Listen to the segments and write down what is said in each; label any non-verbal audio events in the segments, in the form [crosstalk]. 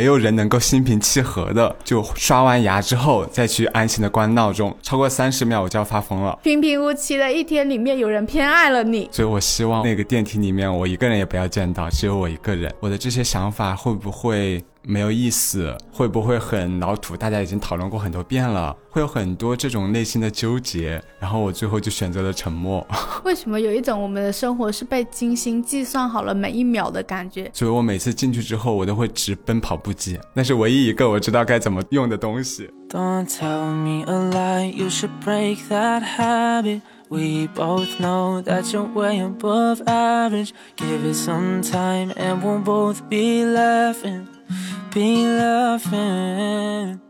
没有人能够心平气和的就刷完牙之后再去安心的关闹钟，超过三十秒我就要发疯了。平平无奇的一天里面，有人偏爱了你，所以我希望那个电梯里面我一个人也不要见到，只有我一个人。我的这些想法会不会？没有意思，会不会很老土？大家已经讨论过很多遍了，会有很多这种内心的纠结，然后我最后就选择了沉默。为什么有一种我们的生活是被精心计算好了每一秒的感觉？所以我每次进去之后，我都会直奔跑步机，那是唯一一个我知道该怎么用的东西。Don't tell me a lie, you should break that habit. We both know that you're way above average. Give it some time and we'll both be laughing. be loving.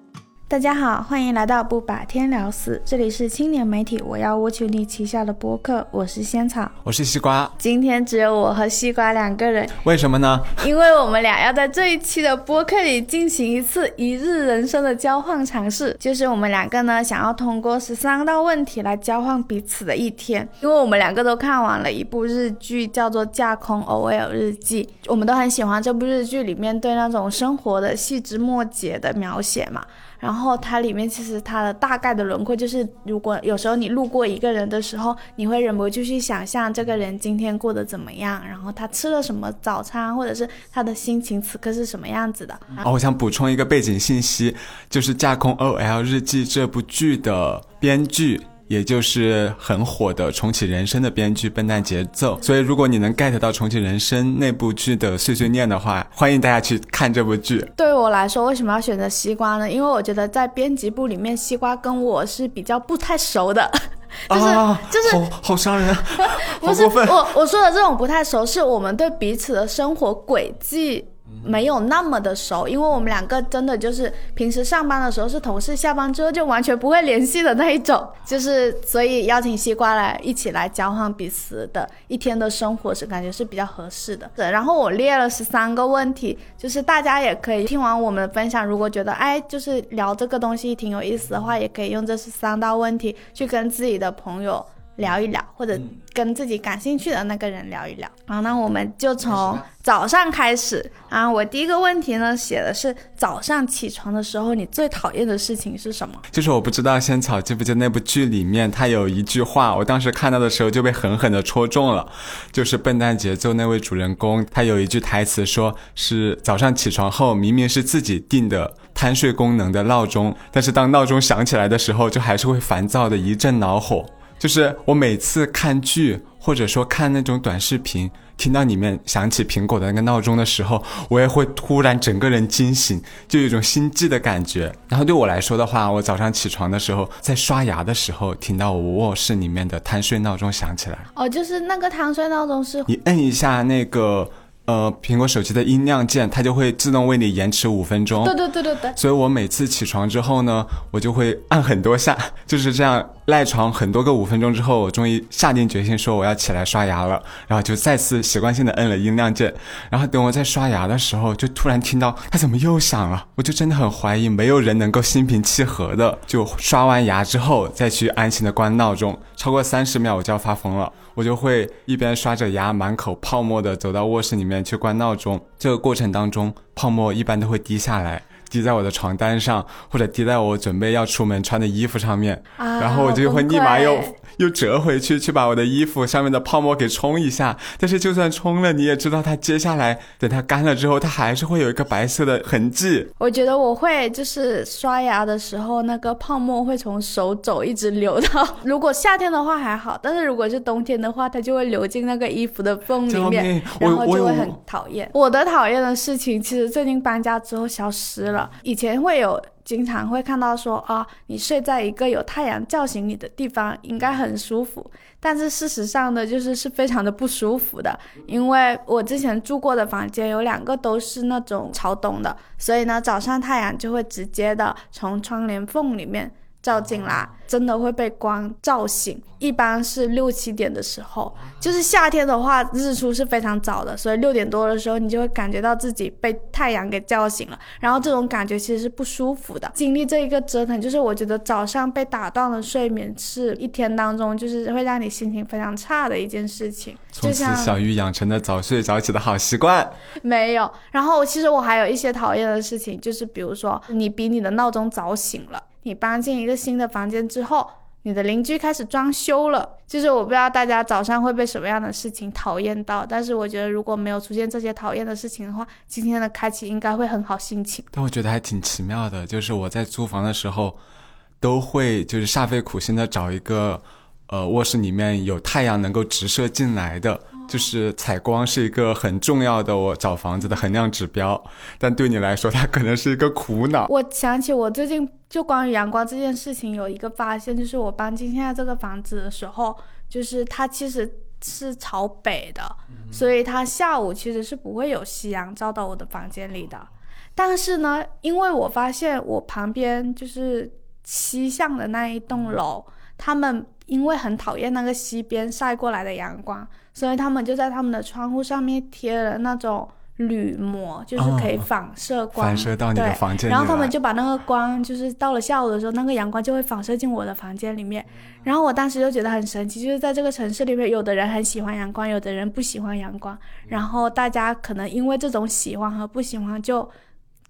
大家好，欢迎来到不把天聊死，这里是青年媒体我要我求你旗下的播客，我是仙草，我是西瓜，今天只有我和西瓜两个人，为什么呢？因为我们俩要在这一期的播客里进行一次一日人生的交换尝试，就是我们两个呢想要通过十三道问题来交换彼此的一天，因为我们两个都看完了一部日剧，叫做《架空 OL 日记》，我们都很喜欢这部日剧里面对那种生活的细枝末节的描写嘛。然后它里面其实它的大概的轮廓就是，如果有时候你路过一个人的时候，你会忍不住去想象这个人今天过得怎么样，然后他吃了什么早餐，或者是他的心情此刻是什么样子的。哦，我想补充一个背景信息，就是《架空 OL 日记》这部剧的编剧。也就是很火的《重启人生》的编剧笨蛋节奏，所以如果你能 get 到《重启人生》那部剧的碎碎念的话，欢迎大家去看这部剧。对于我来说，为什么要选择西瓜呢？因为我觉得在编辑部里面，西瓜跟我是比较不太熟的，[laughs] 就是就是好好伤人，[laughs] 不是我我说的这种不太熟，是我们对彼此的生活轨迹。没有那么的熟，因为我们两个真的就是平时上班的时候是同事，下班之后就完全不会联系的那一种，就是所以邀请西瓜来一起来交换彼此的一天的生活是感觉是比较合适的。对，然后我列了十三个问题，就是大家也可以听完我们的分享，如果觉得哎就是聊这个东西挺有意思的话，也可以用这十三道问题去跟自己的朋友。聊一聊，或者跟自己感兴趣的那个人聊一聊。好，那我们就从早上开始啊。我第一个问题呢，写的是早上起床的时候，你最讨厌的事情是什么？就是我不知道仙草记不记得那部剧里面，他有一句话，我当时看到的时候就被狠狠的戳中了。就是笨蛋节奏那位主人公，他有一句台词，说是早上起床后，明明是自己定的贪睡功能的闹钟，但是当闹钟响起来的时候，就还是会烦躁的一阵恼火。就是我每次看剧，或者说看那种短视频，听到里面响起苹果的那个闹钟的时候，我也会突然整个人惊醒，就有一种心悸的感觉。然后对我来说的话，我早上起床的时候，在刷牙的时候，听到我卧室里面的贪睡闹钟响起来。哦，就是那个贪睡闹钟是你摁一下那个。呃，苹果手机的音量键，它就会自动为你延迟五分钟。对对对对对。所以我每次起床之后呢，我就会按很多下，[laughs] 就是这样赖床很多个五分钟之后，我终于下定决心说我要起来刷牙了，然后就再次习惯性的摁了音量键。然后等我在刷牙的时候，就突然听到它怎么又响了，我就真的很怀疑没有人能够心平气和的就刷完牙之后再去安心的关闹钟，超过三十秒我就要发疯了。我就会一边刷着牙，满口泡沫的走到卧室里面去关闹钟。这个过程当中，泡沫一般都会滴下来，滴在我的床单上，或者滴在我准备要出门穿的衣服上面。然后我就会立马又。又折回去，去把我的衣服上面的泡沫给冲一下。但是就算冲了，你也知道它接下来等它干了之后，它还是会有一个白色的痕迹。我觉得我会就是刷牙的时候，那个泡沫会从手肘一直流到。如果夏天的话还好，但是如果是冬天的话，它就会流进那个衣服的缝里面，然后就会很讨厌。我的讨厌的事情，其实最近搬家之后消失了。以前会有。经常会看到说啊，你睡在一个有太阳叫醒你的地方，应该很舒服。但是事实上呢，就是是非常的不舒服的，因为我之前住过的房间有两个都是那种朝东的，所以呢，早上太阳就会直接的从窗帘缝里面照进来，真的会被光照醒。一般是六七点的时候，就是夏天的话，日出是非常早的，所以六点多的时候，你就会感觉到自己被太阳给叫醒了。然后这种感觉其实是不舒服的。经历这一个折腾，就是我觉得早上被打断了睡眠，是一天当中就是会让你心情非常差的一件事情。从此，小鱼养成了早睡早起的好习惯。没有。然后，其实我还有一些讨厌的事情，就是比如说，你比你的闹钟早醒了。你搬进一个新的房间之后，你的邻居开始装修了。就是我不知道大家早上会被什么样的事情讨厌到，但是我觉得如果没有出现这些讨厌的事情的话，今天的开启应该会很好心情。但我觉得还挺奇妙的，就是我在租房的时候，都会就是煞费苦心的找一个，呃，卧室里面有太阳能够直射进来的。就是采光是一个很重要的我找房子的衡量指标，但对你来说，它可能是一个苦恼。我想起我最近就关于阳光这件事情有一个发现，就是我搬进现在这个房子的时候，就是它其实是朝北的，所以它下午其实是不会有夕阳照到我的房间里的。但是呢，因为我发现我旁边就是西向的那一栋楼，他们因为很讨厌那个西边晒过来的阳光。所以他们就在他们的窗户上面贴了那种铝膜，就是可以反射光，反射到你的房间然后他们就把那个光，就是到了下午的时候，那个阳光就会反射进我的房间里面。然后我当时就觉得很神奇，就是在这个城市里面，有的人很喜欢阳光，有的人不喜欢阳光。然后大家可能因为这种喜欢和不喜欢就。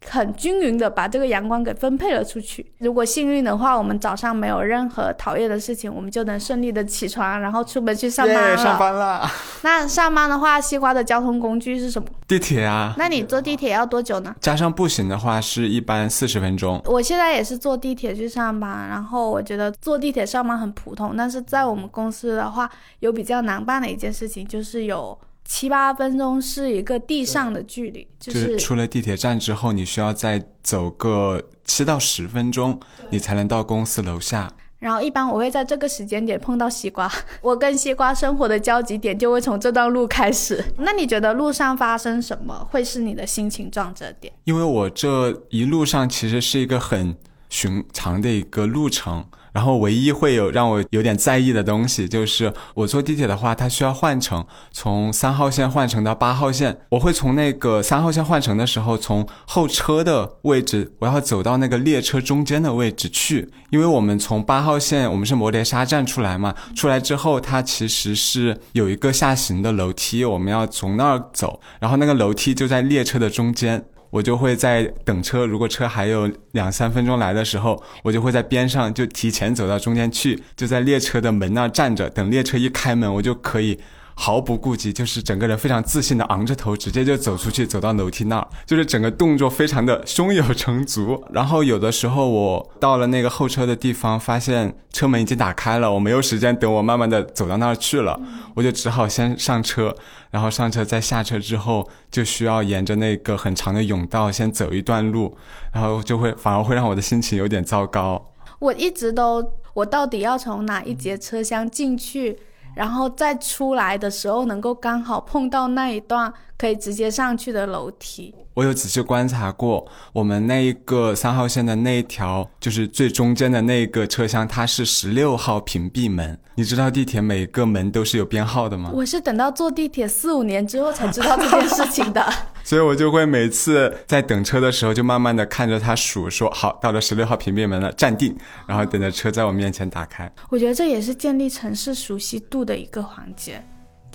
很均匀的把这个阳光给分配了出去。如果幸运的话，我们早上没有任何讨厌的事情，我们就能顺利的起床，然后出门去上班了。上班了。那上班的话，西瓜的交通工具是什么？地铁啊。那你坐地铁要多久呢？加上步行的话，是一般四十分钟。我现在也是坐地铁去上班，然后我觉得坐地铁上班很普通，但是在我们公司的话，有比较难办的一件事情，就是有。七八分钟是一个地上的距离，就是出了地铁站之后，你需要再走个七到十分钟，你才能到公司楼下。然后一般我会在这个时间点碰到西瓜，[laughs] 我跟西瓜生活的交集点就会从这段路开始。那你觉得路上发生什么会是你的心情转折点？因为我这一路上其实是一个很寻常的一个路程。然后唯一会有让我有点在意的东西，就是我坐地铁的话，它需要换乘，从三号线换乘到八号线。我会从那个三号线换乘的时候，从候车的位置，我要走到那个列车中间的位置去，因为我们从八号线，我们是摩碟沙站出来嘛，出来之后，它其实是有一个下行的楼梯，我们要从那儿走，然后那个楼梯就在列车的中间。我就会在等车，如果车还有两三分钟来的时候，我就会在边上就提前走到中间去，就在列车的门那站着，等列车一开门，我就可以。毫不顾及，就是整个人非常自信的昂着头，直接就走出去，走到楼梯那儿，就是整个动作非常的胸有成竹。然后有的时候我到了那个候车的地方，发现车门已经打开了，我没有时间等我慢慢的走到那儿去了，[laughs] 我就只好先上车，然后上车再下车之后，就需要沿着那个很长的甬道先走一段路，然后就会反而会让我的心情有点糟糕。我一直都，我到底要从哪一节车厢进去？然后再出来的时候，能够刚好碰到那一段可以直接上去的楼梯。我有仔细观察过，我们那一个三号线的那一条，就是最中间的那个车厢，它是十六号屏蔽门。你知道地铁每个门都是有编号的吗？我是等到坐地铁四五年之后才知道这件事情的。[laughs] [laughs] 所以我就会每次在等车的时候，就慢慢的看着它数，说好到了十六号屏蔽门了，站定，然后等着车在我面前打开。我觉得这也是建立城市熟悉度的一个环节，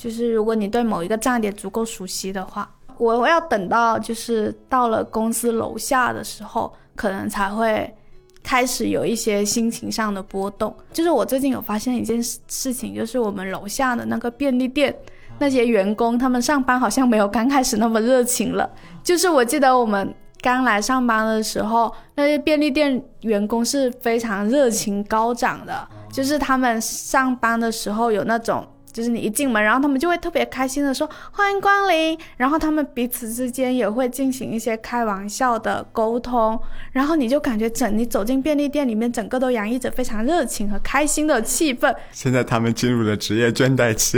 就是如果你对某一个站点足够熟悉的话。我要等到就是到了公司楼下的时候，可能才会开始有一些心情上的波动。就是我最近有发现一件事事情，就是我们楼下的那个便利店那些员工，他们上班好像没有刚开始那么热情了。就是我记得我们刚来上班的时候，那些便利店员工是非常热情高涨的，就是他们上班的时候有那种。就是你一进门，然后他们就会特别开心的说欢迎光临，然后他们彼此之间也会进行一些开玩笑的沟通，然后你就感觉整你走进便利店里面，整个都洋溢着非常热情和开心的气氛。现在他们进入了职业倦怠期，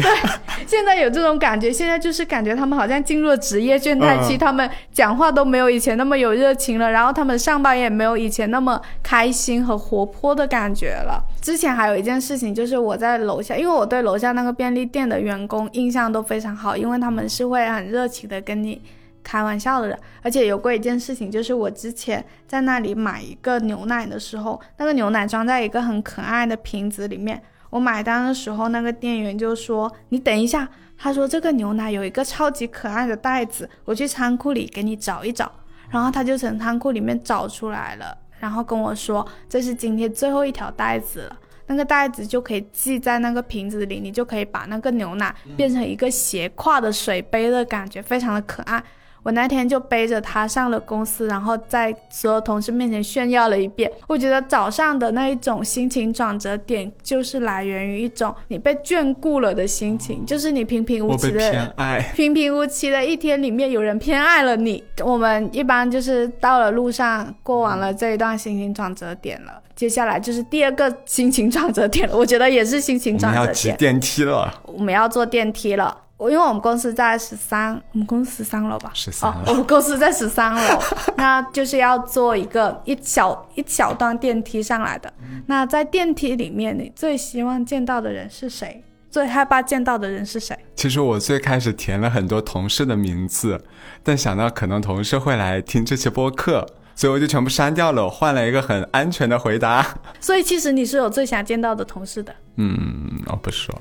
现在有这种感觉，现在就是感觉他们好像进入了职业倦怠期，嗯他们讲话都没有以前那么有热情了，然后他们上班也没有以前那么开心和活泼的感觉了。之前还有一件事情，就是我在楼下，因为我对楼下那个便便利店的员工印象都非常好，因为他们是会很热情的跟你开玩笑的人。而且有过一件事情，就是我之前在那里买一个牛奶的时候，那个牛奶装在一个很可爱的瓶子里面。我买单的时候，那个店员就说：“你等一下。”他说：“这个牛奶有一个超级可爱的袋子，我去仓库里给你找一找。”然后他就从仓库里面找出来了，然后跟我说：“这是今天最后一条袋子了。”那个袋子就可以系在那个瓶子里，你就可以把那个牛奶变成一个斜挎的水杯的感觉，非常的可爱。我那天就背着它上了公司，然后在所有同事面前炫耀了一遍。我觉得早上的那一种心情转折点，就是来源于一种你被眷顾了的心情，就是你平平无奇的偏爱。平平无奇的一天里面，有人偏爱了你。我们一般就是到了路上，过完了这一段心情转折点了，接下来就是第二个心情转折点了。[laughs] 我觉得也是心情转折们要挤点。电梯了，我们要坐电梯了。我因为我们公司在十三，我们公司十三楼吧？13哦，我们公司在十三楼，[laughs] 那就是要坐一个一小一小段电梯上来的。那在电梯里面，你最希望见到的人是谁？最害怕见到的人是谁？其实我最开始填了很多同事的名字，但想到可能同事会来听这期播客，所以我就全部删掉了。我换了一个很安全的回答。[laughs] 所以其实你是有最想见到的同事的。嗯，我不说，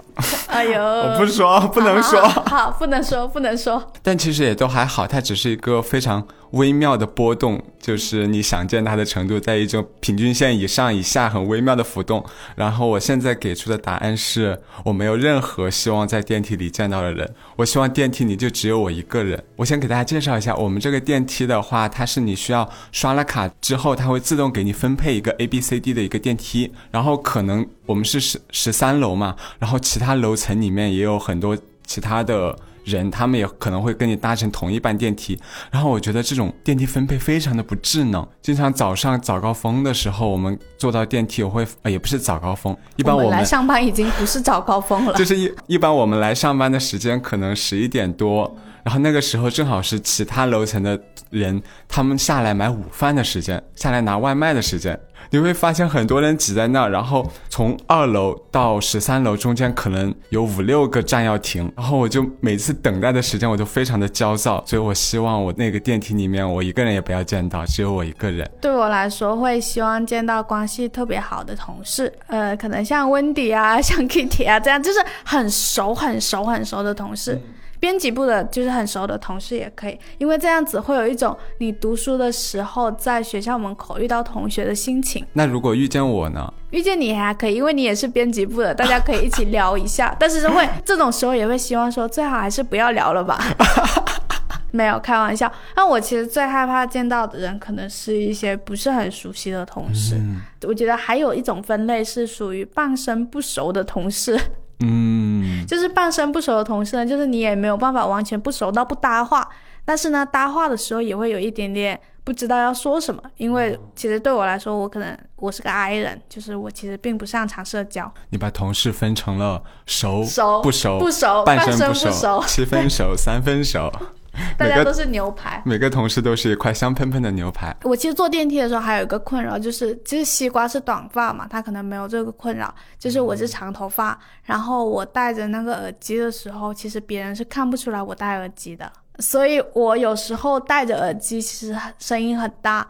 哎呦，我不说，不能说。好，好好不能说，不能说。但其实也都还好，他只是一个非常微妙的波动，就是你想见它的程度在一种平均线以上以下很微妙的浮动。然后我现在给出的答案是我没有任何希望在电梯里见到的人，我希望电梯里就只有我一个人。我先给大家介绍一下，我们这个电梯的话，它是你需要刷了卡之后，它会自动给你分配一个 A B C D 的一个电梯，然后可能我们是十十三楼嘛，然后其他楼层里面也有很多其他的。人他们也可能会跟你搭乘同一班电梯，然后我觉得这种电梯分配非常的不智能。经常早上早高峰的时候，我们坐到电梯，我会呃也不是早高峰，一般我们来上班已经不是早高峰了就。是一一般我们来上班的时间可能十一点多，然后那个时候正好是其他楼层的人他们下来买午饭的时间，下来拿外卖的时间。你会发现很多人挤在那儿，然后从二楼到十三楼中间可能有五六个站要停，然后我就每次等待的时间我就非常的焦躁，所以我希望我那个电梯里面我一个人也不要见到，只有我一个人。对我来说，会希望见到关系特别好的同事，呃，可能像温迪啊、像 Kitty 啊这样，就是很熟、很熟、很熟的同事。编辑部的就是很熟的同事也可以，因为这样子会有一种你读书的时候在学校门口遇到同学的心情。那如果遇见我呢？遇见你还可以，因为你也是编辑部的，大家可以一起聊一下。[laughs] 但是会这种时候也会希望说，最好还是不要聊了吧。[laughs] 没有开玩笑。那我其实最害怕见到的人，可能是一些不是很熟悉的同事。我觉得还有一种分类是属于半生不熟的同事。嗯，就是半生不熟的同事呢，就是你也没有办法完全不熟到不搭话，但是呢，搭话的时候也会有一点点不知道要说什么，因为其实对我来说，我可能我是个 I 人，就是我其实并不擅长社交，你把同事分成了熟、熟不熟、不熟半半生不不熟。七分熟、三分熟，[laughs] 大家都是牛排。每个同事都是一块香喷喷的牛排。我其实坐电梯的时候还有一个困扰，就是其实西瓜是短发嘛，他可能没有这个困扰，就是我是长头发，然后我戴着那个耳机的时候，其实别人是看不出来我戴耳机的，所以我有时候戴着耳机，其实声音很大，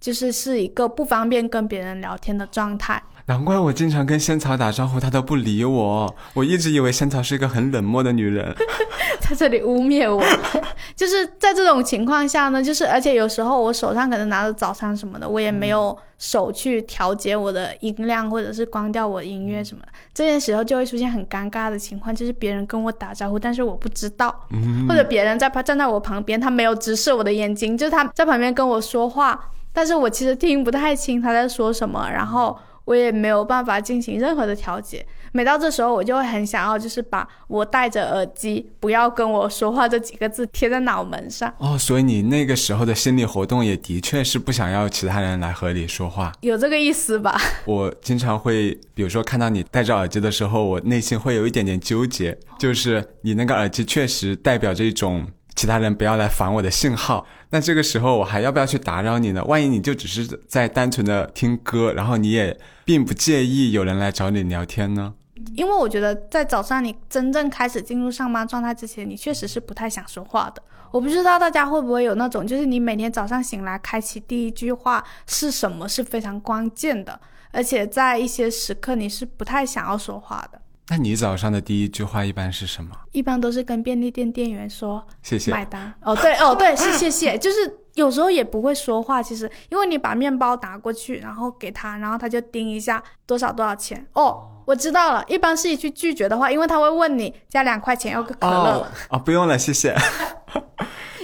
就是是一个不方便跟别人聊天的状态。难怪我经常跟仙草打招呼，她都不理我。我一直以为仙草是一个很冷漠的女人。[laughs] 在这里污蔑我，[laughs] 就是在这种情况下呢，就是而且有时候我手上可能拿着早餐什么的，我也没有手去调节我的音量或者是关掉我的音乐什么的，这些时候就会出现很尴尬的情况，就是别人跟我打招呼，但是我不知道，或者别人在旁站在我旁边，他没有直视我的眼睛，就是他在旁边跟我说话，但是我其实听不太清他在说什么，然后。我也没有办法进行任何的调节，每到这时候，我就会很想要，就是把我戴着耳机，不要跟我说话这几个字贴在脑门上。哦，所以你那个时候的心理活动也的确是不想要其他人来和你说话，有这个意思吧？[laughs] 我经常会，比如说看到你戴着耳机的时候，我内心会有一点点纠结，就是你那个耳机确实代表着一种其他人不要来烦我的信号。那这个时候我还要不要去打扰你呢？万一你就只是在单纯的听歌，然后你也并不介意有人来找你聊天呢？因为我觉得在早上你真正开始进入上班状态之前，你确实是不太想说话的。我不知道大家会不会有那种，就是你每天早上醒来开启第一句话是什么是非常关键的，而且在一些时刻你是不太想要说话的。那你早上的第一句话一般是什么？一般都是跟便利店店员说谢谢。买单。哦，对，哦，对，是谢谢。就是有时候也不会说话，其实因为你把面包拿过去，然后给他，然后他就盯一下多少多少钱。哦，我知道了。一般是一句拒绝的话，因为他会问你加两块钱要个可乐。啊，不用了，谢谢。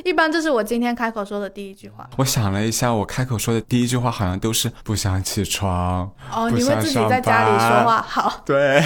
一般这是我今天开口说的第一句话。我想了一下，我开口说的第一句话好像都是不想起床。哦，你会自己在家里说话？好。对。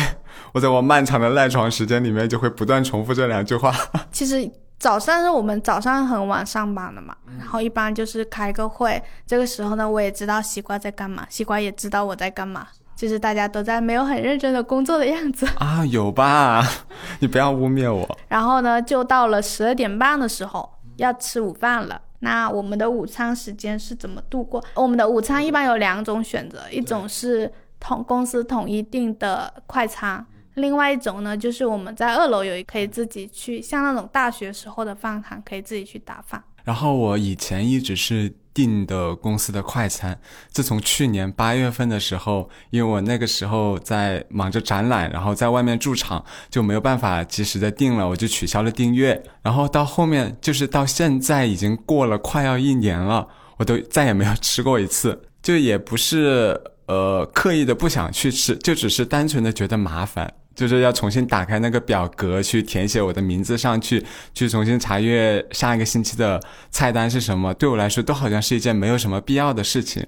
我在我漫长的赖床时间里面，就会不断重复这两句话。[laughs] 其实早上是我们早上很晚上班的嘛，然后一般就是开个会，这个时候呢，我也知道西瓜在干嘛，西瓜也知道我在干嘛，就是大家都在没有很认真的工作的样子 [laughs] 啊，有吧？[laughs] 你不要污蔑我。然后呢，就到了十二点半的时候要吃午饭了。那我们的午餐时间是怎么度过？我们的午餐一般有两种选择，一种是统公司统一定的快餐。另外一种呢，就是我们在二楼有一可以自己去，像那种大学时候的饭堂，可以自己去打饭。然后我以前一直是订的公司的快餐，自从去年八月份的时候，因为我那个时候在忙着展览，然后在外面驻场，就没有办法及时的订了，我就取消了订阅。然后到后面就是到现在已经过了快要一年了，我都再也没有吃过一次，就也不是呃刻意的不想去吃，就只是单纯的觉得麻烦。就是要重新打开那个表格去填写我的名字上去，去重新查阅上一个星期的菜单是什么，对我来说都好像是一件没有什么必要的事情。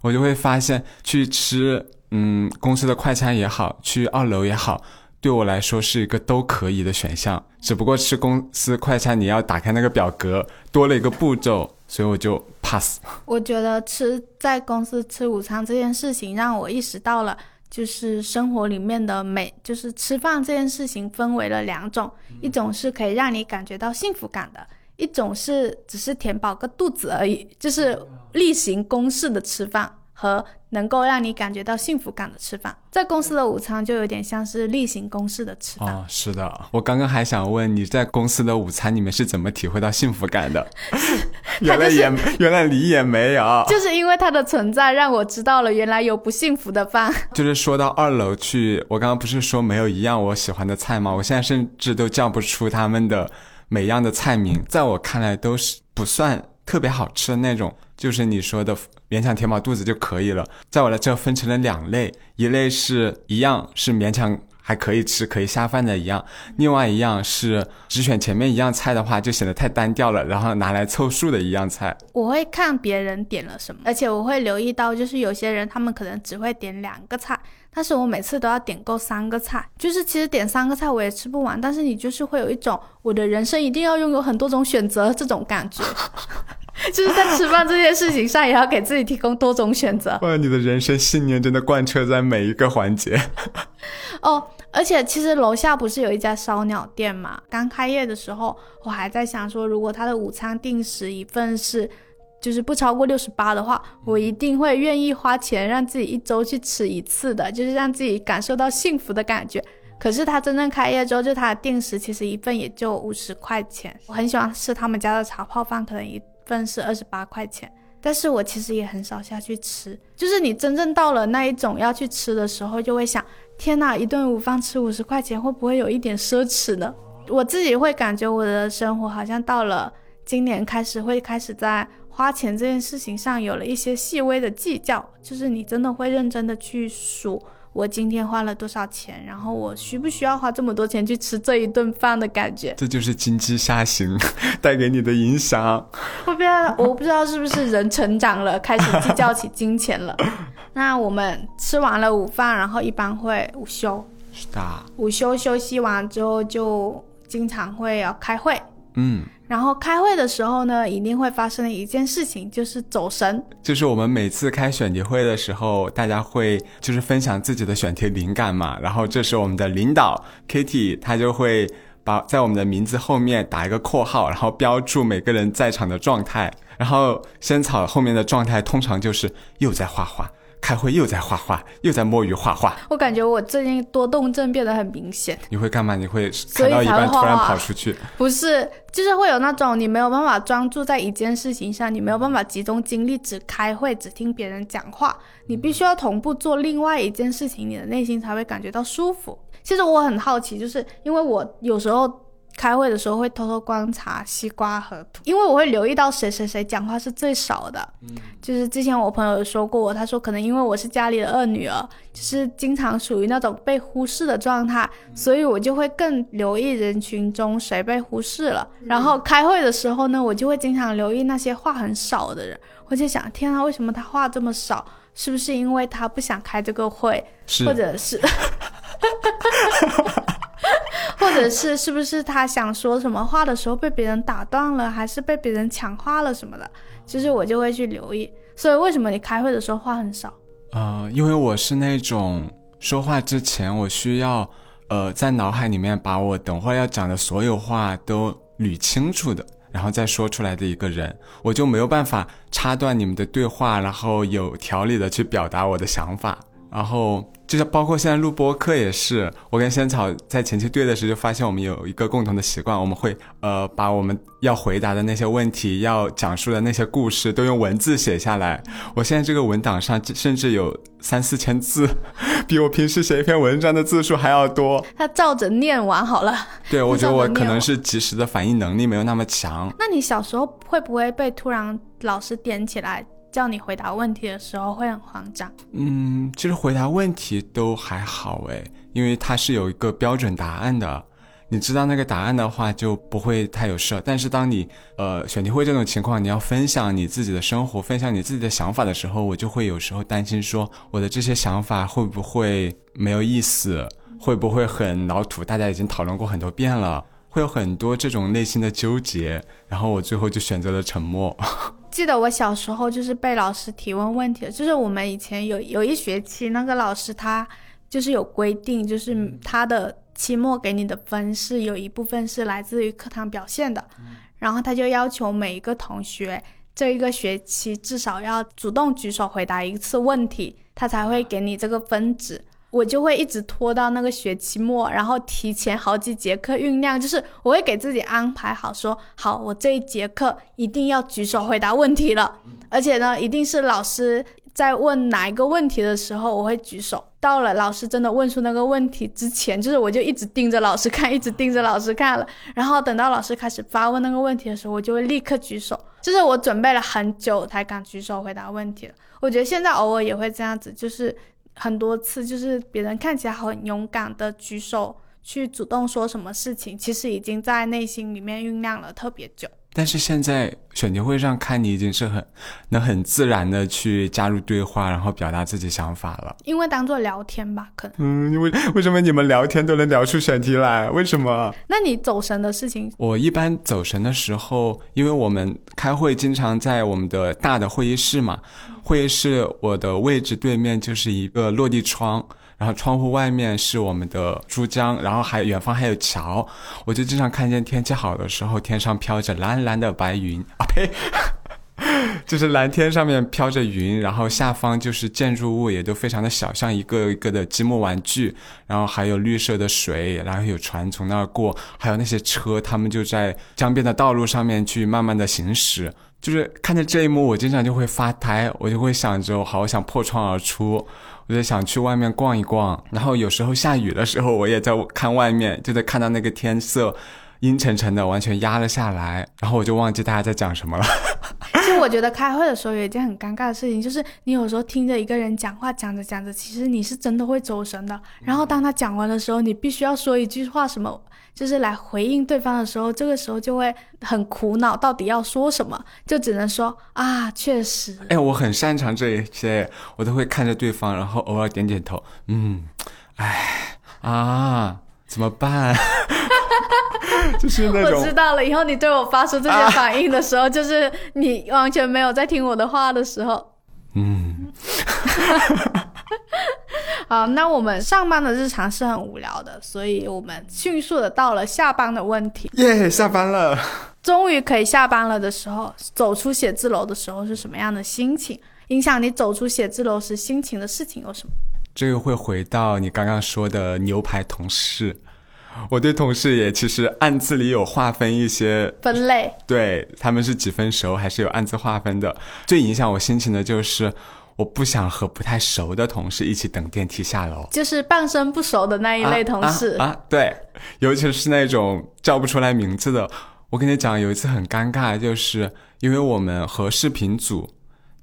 我就会发现去吃，嗯，公司的快餐也好，去二楼也好，对我来说是一个都可以的选项。只不过吃公司快餐你要打开那个表格，多了一个步骤，所以我就 pass。我觉得吃在公司吃午餐这件事情让我意识到了。就是生活里面的美，就是吃饭这件事情分为了两种，一种是可以让你感觉到幸福感的，一种是只是填饱个肚子而已，就是例行公事的吃饭。和能够让你感觉到幸福感的吃饭，在公司的午餐就有点像是例行公事的吃饭。哦，是的，我刚刚还想问你在公司的午餐里面是怎么体会到幸福感的？[laughs] 原来也原来你也没有，就是因为它的存在让我知道了原来有不幸福的饭。[laughs] 就是说到二楼去，我刚刚不是说没有一样我喜欢的菜吗？我现在甚至都叫不出他们的每样的菜名，在我看来都是不算特别好吃的那种。就是你说的勉强填饱肚子就可以了，在我的这分成了两类，一类是一样是勉强还可以吃可以下饭的一样，另外一样是只选前面一样菜的话就显得太单调了，然后拿来凑数的一样菜。我会看别人点了什么，而且我会留意到，就是有些人他们可能只会点两个菜，但是我每次都要点够三个菜，就是其实点三个菜我也吃不完，但是你就是会有一种我的人生一定要拥有很多种选择这种感觉。[laughs] 就是在吃饭这件事情上，也要给自己提供多种选择。哇，你的人生信念真的贯彻在每一个环节。[laughs] 哦，而且其实楼下不是有一家烧鸟店嘛？刚开业的时候，我还在想说，如果他的午餐定时一份是，就是不超过六十八的话，我一定会愿意花钱让自己一周去吃一次的，就是让自己感受到幸福的感觉。可是他真正开业之后，就他的定时其实一份也就五十块钱。我很喜欢吃他们家的茶泡饭，可能一。份是二十八块钱，但是我其实也很少下去吃。就是你真正到了那一种要去吃的时候，就会想：天哪，一顿午饭吃五十块钱，会不会有一点奢侈呢？我自己会感觉我的生活好像到了今年开始，会开始在花钱这件事情上有了一些细微的计较。就是你真的会认真的去数。我今天花了多少钱？然后我需不需要花这么多钱去吃这一顿饭的感觉？这就是经济下行 [laughs] 带给你的影响。我不知道，我不知道是不是人成长了，开始计较起金钱了。[laughs] 那我们吃完了午饭，然后一般会午休。是的，午休休息完之后就经常会要开会，嗯，然后开会的时候呢，一定会发生的一件事情就是走神。就是我们每次开选题会的时候，大家会就是分享自己的选题灵感嘛，然后这时候我们的领导 Kitty 他就会把在我们的名字后面打一个括号，然后标注每个人在场的状态，然后仙草后面的状态通常就是又在画画。开会又在画画，又在摸鱼画画。我感觉我最近多动症变得很明显。你会干嘛？你会开到一半突然跑出去？不是，就是会有那种你没有办法专注在一件事情上，你没有办法集中精力只开会，只听别人讲话，你必须要同步做另外一件事情，你的内心才会感觉到舒服。其实我很好奇，就是因为我有时候。开会的时候会偷偷观察西瓜和土，因为我会留意到谁谁谁讲话是最少的。嗯，就是之前我朋友说过，他说可能因为我是家里的二女儿，就是经常属于那种被忽视的状态，所以我就会更留意人群中谁被忽视了。然后开会的时候呢，我就会经常留意那些话很少的人，我就想，天啊，为什么他话这么少？是不是因为他不想开这个会，或者是？[laughs] [laughs] 或者是是不是他想说什么话的时候被别人打断了，还是被别人抢话了什么的？其实我就会去留意。所以为什么你开会的时候话很少？呃，因为我是那种说话之前我需要呃在脑海里面把我等会要讲的所有话都捋清楚的，然后再说出来的一个人，我就没有办法插断你们的对话，然后有条理的去表达我的想法，然后。就是包括现在录播课也是，我跟仙草在前期对的时候就发现我们有一个共同的习惯，我们会呃把我们要回答的那些问题、要讲述的那些故事都用文字写下来。我现在这个文档上甚至有三四千字，[laughs] 比我平时写一篇文章的字数还要多。他照着念完好了。对，我觉得我可能是及时的反应能力没有那么强。那你小时候会不会被突然老师点起来？叫你回答问题的时候会很慌张。嗯，其实回答问题都还好诶，因为它是有一个标准答案的，你知道那个答案的话就不会太有事。但是当你呃选题会这种情况，你要分享你自己的生活，分享你自己的想法的时候，我就会有时候担心说我的这些想法会不会没有意思，会不会很老土？大家已经讨论过很多遍了，会有很多这种内心的纠结，然后我最后就选择了沉默。记得我小时候就是被老师提问问题的，就是我们以前有有一学期那个老师他就是有规定，就是他的期末给你的分是有一部分是来自于课堂表现的，然后他就要求每一个同学这一个学期至少要主动举手回答一次问题，他才会给你这个分值。我就会一直拖到那个学期末，然后提前好几节课酝酿，就是我会给自己安排好，说好我这一节课一定要举手回答问题了，而且呢，一定是老师在问哪一个问题的时候，我会举手。到了老师真的问出那个问题之前，就是我就一直盯着老师看，一直盯着老师看了，然后等到老师开始发问那个问题的时候，我就会立刻举手。就是我准备了很久才敢举手回答问题了。我觉得现在偶尔也会这样子，就是。很多次就是别人看起来很勇敢的举手去主动说什么事情，其实已经在内心里面酝酿了特别久。但是现在选题会上看你已经是很能很自然的去加入对话，然后表达自己想法了。因为当做聊天吧，可能。嗯，因为为什么你们聊天都能聊出选题来？为什么？那你走神的事情？我一般走神的时候，因为我们开会经常在我们的大的会议室嘛，会议室我的位置对面就是一个落地窗。然后窗户外面是我们的珠江，然后还远方还有桥，我就经常看见天气好的时候，天上飘着蓝蓝的白云。啊呸，[laughs] 就是蓝天上面飘着云，然后下方就是建筑物也都非常的小，像一个一个的积木玩具，然后还有绿色的水，然后有船从那儿过，还有那些车，他们就在江边的道路上面去慢慢的行驶，就是看着这一幕，我经常就会发呆，我就会想着，我好想破窗而出。我就想去外面逛一逛，然后有时候下雨的时候，我也在看外面，就在看到那个天色阴沉沉的，完全压了下来，然后我就忘记大家在讲什么了。[laughs] 其实我觉得开会的时候有一件很尴尬的事情，就是你有时候听着一个人讲话，讲着讲着，其实你是真的会走神的。然后当他讲完的时候，你必须要说一句话，什么？就是来回应对方的时候，这个时候就会很苦恼，到底要说什么，就只能说啊，确实。哎，我很擅长这一些，我都会看着对方，然后偶尔点点头，嗯，哎，啊，怎么办？[laughs] 就是那种我知道了，以后你对我发出这些反应的时候，就是你完全没有在听我的话的时候。嗯，[laughs] 好，那我们上班的日常是很无聊的，所以我们迅速的到了下班的问题。耶，下班了。终于可以下班了的时候，走出写字楼的时候是什么样的心情？影响你走出写字楼时心情的事情有什么？这个会回到你刚刚说的牛排同事。我对同事也其实暗自里有划分一些分类，对他们是几分熟，还是有暗自划分的。最影响我心情的就是我不想和不太熟的同事一起等电梯下楼，就是半生不熟的那一类同事啊啊啊对，尤其是那种叫不出来名字的。我跟你讲，有一次很尴尬，就是因为我们和视频组。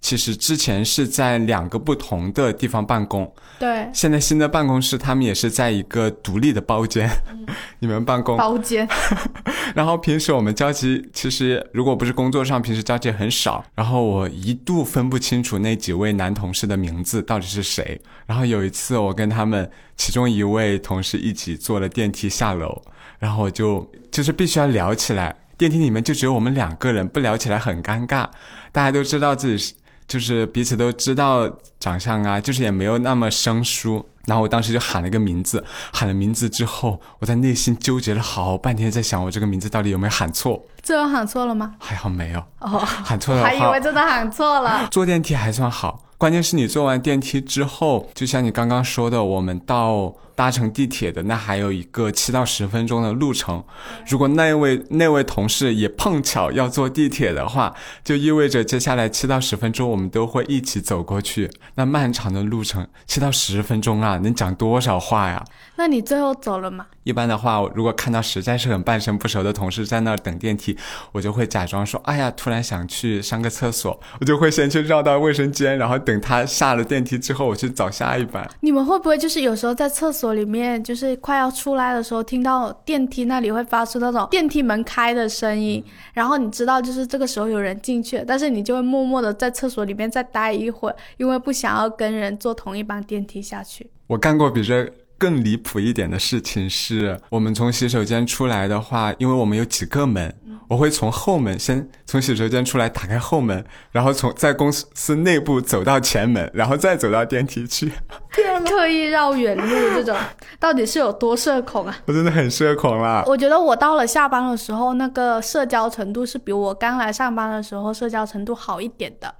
其实之前是在两个不同的地方办公，对。现在新的办公室，他们也是在一个独立的包间，[laughs] 你们办公包间。[laughs] 然后平时我们交集，其实如果不是工作上，平时交集很少。然后我一度分不清楚那几位男同事的名字到底是谁。然后有一次，我跟他们其中一位同事一起坐了电梯下楼，然后我就就是必须要聊起来。电梯里面就只有我们两个人，不聊起来很尴尬。大家都知道自己是。就是彼此都知道长相啊，就是也没有那么生疏。然后我当时就喊了一个名字，喊了名字之后，我在内心纠结了好半天，在想我这个名字到底有没有喊错。最后喊错了吗？还好没有。哦，喊错了。还以为真的喊错了。坐电梯还算好，关键是你坐完电梯之后，就像你刚刚说的，我们到。搭乘地铁的那还有一个七到十分钟的路程，如果那位那位同事也碰巧要坐地铁的话，就意味着接下来七到十分钟我们都会一起走过去。那漫长的路程，七到十分钟啊，能讲多少话呀？那你最后走了吗？一般的话，如果看到实在是很半生不熟的同事在那儿等电梯，我就会假装说：“哎呀，突然想去上个厕所。”我就会先去绕到卫生间，然后等他下了电梯之后，我去找下一班。你们会不会就是有时候在厕所？所里面就是快要出来的时候，听到电梯那里会发出那种电梯门开的声音，然后你知道就是这个时候有人进去，但是你就会默默的在厕所里面再待一会儿，因为不想要跟人坐同一班电梯下去。我干过比这。更离谱一点的事情是，我们从洗手间出来的话，因为我们有几个门，我会从后门先从洗手间出来，打开后门，然后从在公司内部走到前门，然后再走到电梯去。[laughs] 特意绕远路这种，到底是有多社恐啊？我真的很社恐啦。我觉得我到了下班的时候，那个社交程度是比我刚来上班的时候社交程度好一点的。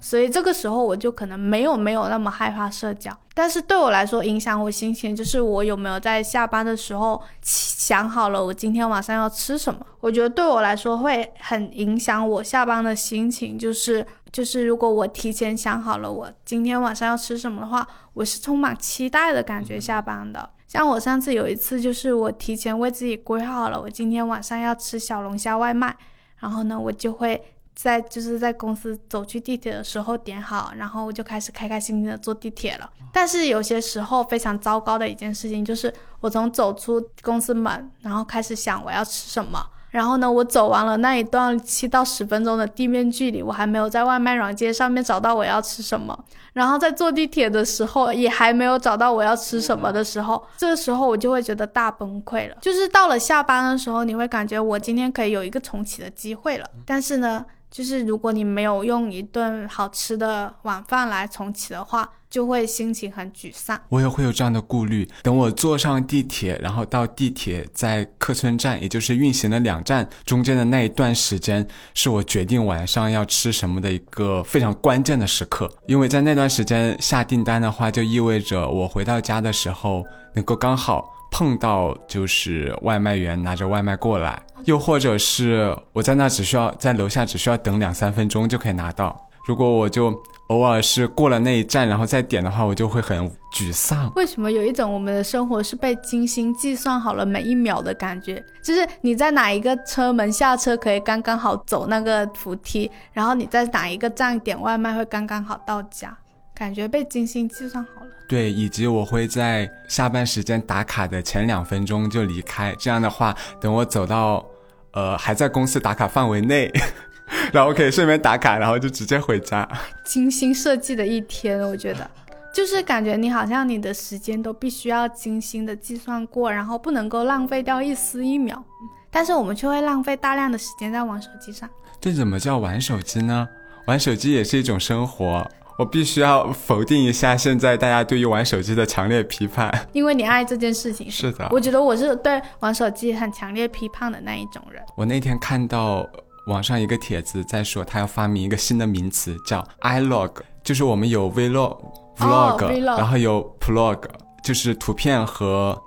所以这个时候我就可能没有没有那么害怕社交，但是对我来说影响我心情就是我有没有在下班的时候想好了我今天晚上要吃什么。我觉得对我来说会很影响我下班的心情，就是就是如果我提前想好了我今天晚上要吃什么的话，我是充满期待的感觉下班的。像我上次有一次就是我提前为自己规划好了我今天晚上要吃小龙虾外卖，然后呢我就会。在就是在公司走去地铁的时候点好，然后我就开始开开心心的坐地铁了。但是有些时候非常糟糕的一件事情就是，我从走出公司门，然后开始想我要吃什么，然后呢，我走完了那一段七到十分钟的地面距离，我还没有在外卖软件上面找到我要吃什么，然后在坐地铁的时候也还没有找到我要吃什么的时候，这个时候我就会觉得大崩溃了。就是到了下班的时候，你会感觉我今天可以有一个重启的机会了，但是呢。就是如果你没有用一顿好吃的晚饭来重启的话，就会心情很沮丧。我也会有这样的顾虑。等我坐上地铁，然后到地铁在客村站，也就是运行的两站中间的那一段时间，是我决定晚上要吃什么的一个非常关键的时刻。因为在那段时间下订单的话，就意味着我回到家的时候能够刚好。碰到就是外卖员拿着外卖过来，又或者是我在那只需要在楼下只需要等两三分钟就可以拿到。如果我就偶尔是过了那一站然后再点的话，我就会很沮丧。为什么有一种我们的生活是被精心计算好了每一秒的感觉？就是你在哪一个车门下车可以刚刚好走那个扶梯，然后你在哪一个站点外卖会刚刚好到家。感觉被精心计算好了，对，以及我会在下班时间打卡的前两分钟就离开，这样的话，等我走到，呃，还在公司打卡范围内，[laughs] 然后可以顺便打卡，然后就直接回家。[laughs] 精心设计的一天，我觉得。就是感觉你好像你的时间都必须要精心的计算过，然后不能够浪费掉一丝一秒。但是我们却会浪费大量的时间在玩手机上。这怎么叫玩手机呢？玩手机也是一种生活。我必须要否定一下现在大家对于玩手机的强烈批判，[laughs] 因为你爱这件事情。是的，我觉得我是对玩手机很强烈批判的那一种人。我那天看到网上一个帖子在说，他要发明一个新的名词叫 iLog，就是我们有 vlog、vlog，然后有 plog，就是图片和。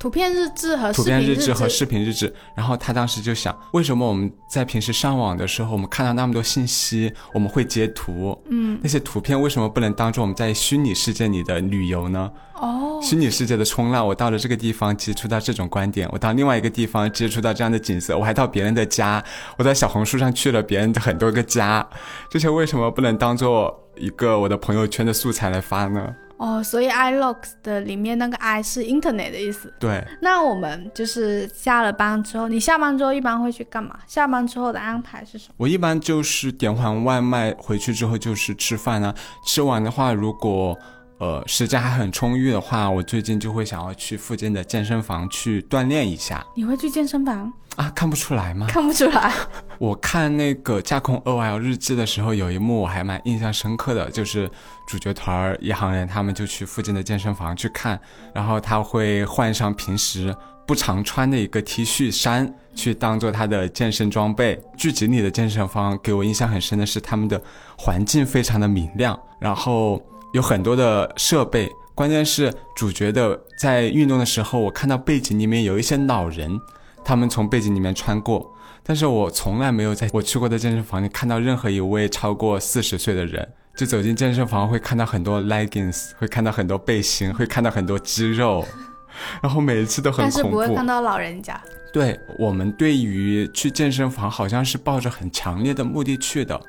图片日志和图片日志和视频日志，然后他当时就想，为什么我们在平时上网的时候，我们看到那么多信息，我们会截图，嗯，那些图片为什么不能当做我们在虚拟世界里的旅游呢？哦，虚拟世界的冲浪，我到了这个地方接触到这种观点，我到另外一个地方接触到这样的景色，我还到别人的家，我在小红书上去了别人的很多个家，这些为什么不能当做一个我的朋友圈的素材来发呢？哦，所以 iLogs 的里面那个 i 是 Internet 的意思。对。那我们就是下了班之后，你下班之后一般会去干嘛？下班之后的安排是什么？我一般就是点完外卖回去之后就是吃饭啊。吃完的话，如果呃时间还很充裕的话，我最近就会想要去附近的健身房去锻炼一下。你会去健身房？啊，看不出来吗？看不出来。[laughs] 我看那个架空 OL 日记的时候，有一幕我还蛮印象深刻的，就是主角团一行人他们就去附近的健身房去看，然后他会换上平时不常穿的一个 T 恤衫，去当做他的健身装备。剧集里的健身房给我印象很深的是他们的环境非常的明亮，然后有很多的设备，关键是主角的在运动的时候，我看到背景里面有一些老人。他们从背景里面穿过，但是我从来没有在我去过的健身房里看到任何一位超过四十岁的人。就走进健身房会看到很多 leggings，会看到很多背心，会看到很多肌肉，[laughs] 然后每一次都很恐怖。但是不会看到老人家。对我们对于去健身房好像是抱着很强烈的目的去的，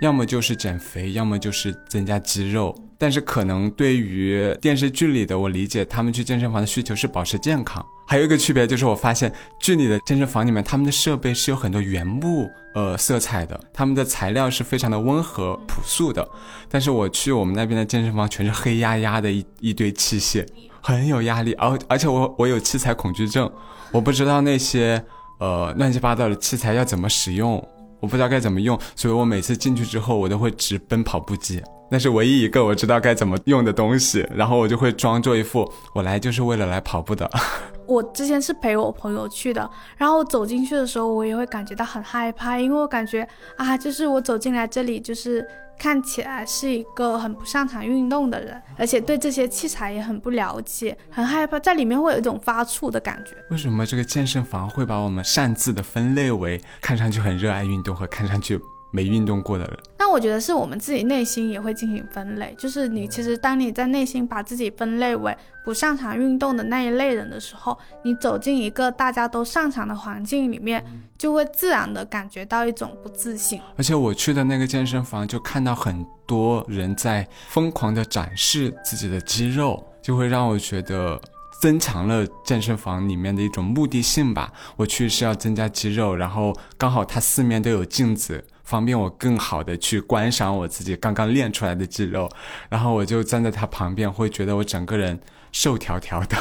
要么就是减肥，要么就是增加肌肉。但是可能对于电视剧里的我理解，他们去健身房的需求是保持健康。还有一个区别就是，我发现剧里的健身房里面，他们的设备是有很多原木呃色彩的，他们的材料是非常的温和朴素的。但是我去我们那边的健身房，全是黑压压的一一堆器械，很有压力。而而且我我有器材恐惧症，我不知道那些呃乱七八糟的器材要怎么使用，我不知道该怎么用，所以我每次进去之后，我都会直奔跑步机。那是唯一一个我知道该怎么用的东西，然后我就会装作一副我来就是为了来跑步的。[laughs] 我之前是陪我朋友去的，然后走进去的时候，我也会感觉到很害怕，因为我感觉啊，就是我走进来这里，就是看起来是一个很不擅长运动的人，而且对这些器材也很不了解，很害怕在里面会有一种发怵的感觉。为什么这个健身房会把我们擅自的分类为看上去很热爱运动和看上去？没运动过的人，那我觉得是我们自己内心也会进行分类。就是你其实当你在内心把自己分类为不擅长运动的那一类人的时候，你走进一个大家都擅长的环境里面，就会自然的感觉到一种不自信。而且我去的那个健身房，就看到很多人在疯狂的展示自己的肌肉，就会让我觉得增强了健身房里面的一种目的性吧。我去是要增加肌肉，然后刚好它四面都有镜子。方便我更好的去观赏我自己刚刚练出来的肌肉，然后我就站在他旁边，会觉得我整个人瘦条条的，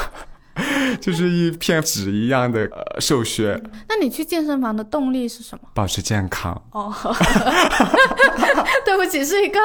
[laughs] 就是一片纸一样的呃瘦削。那你去健身房的动力是什么？保持健康。哦，[laughs] 对不起，是一个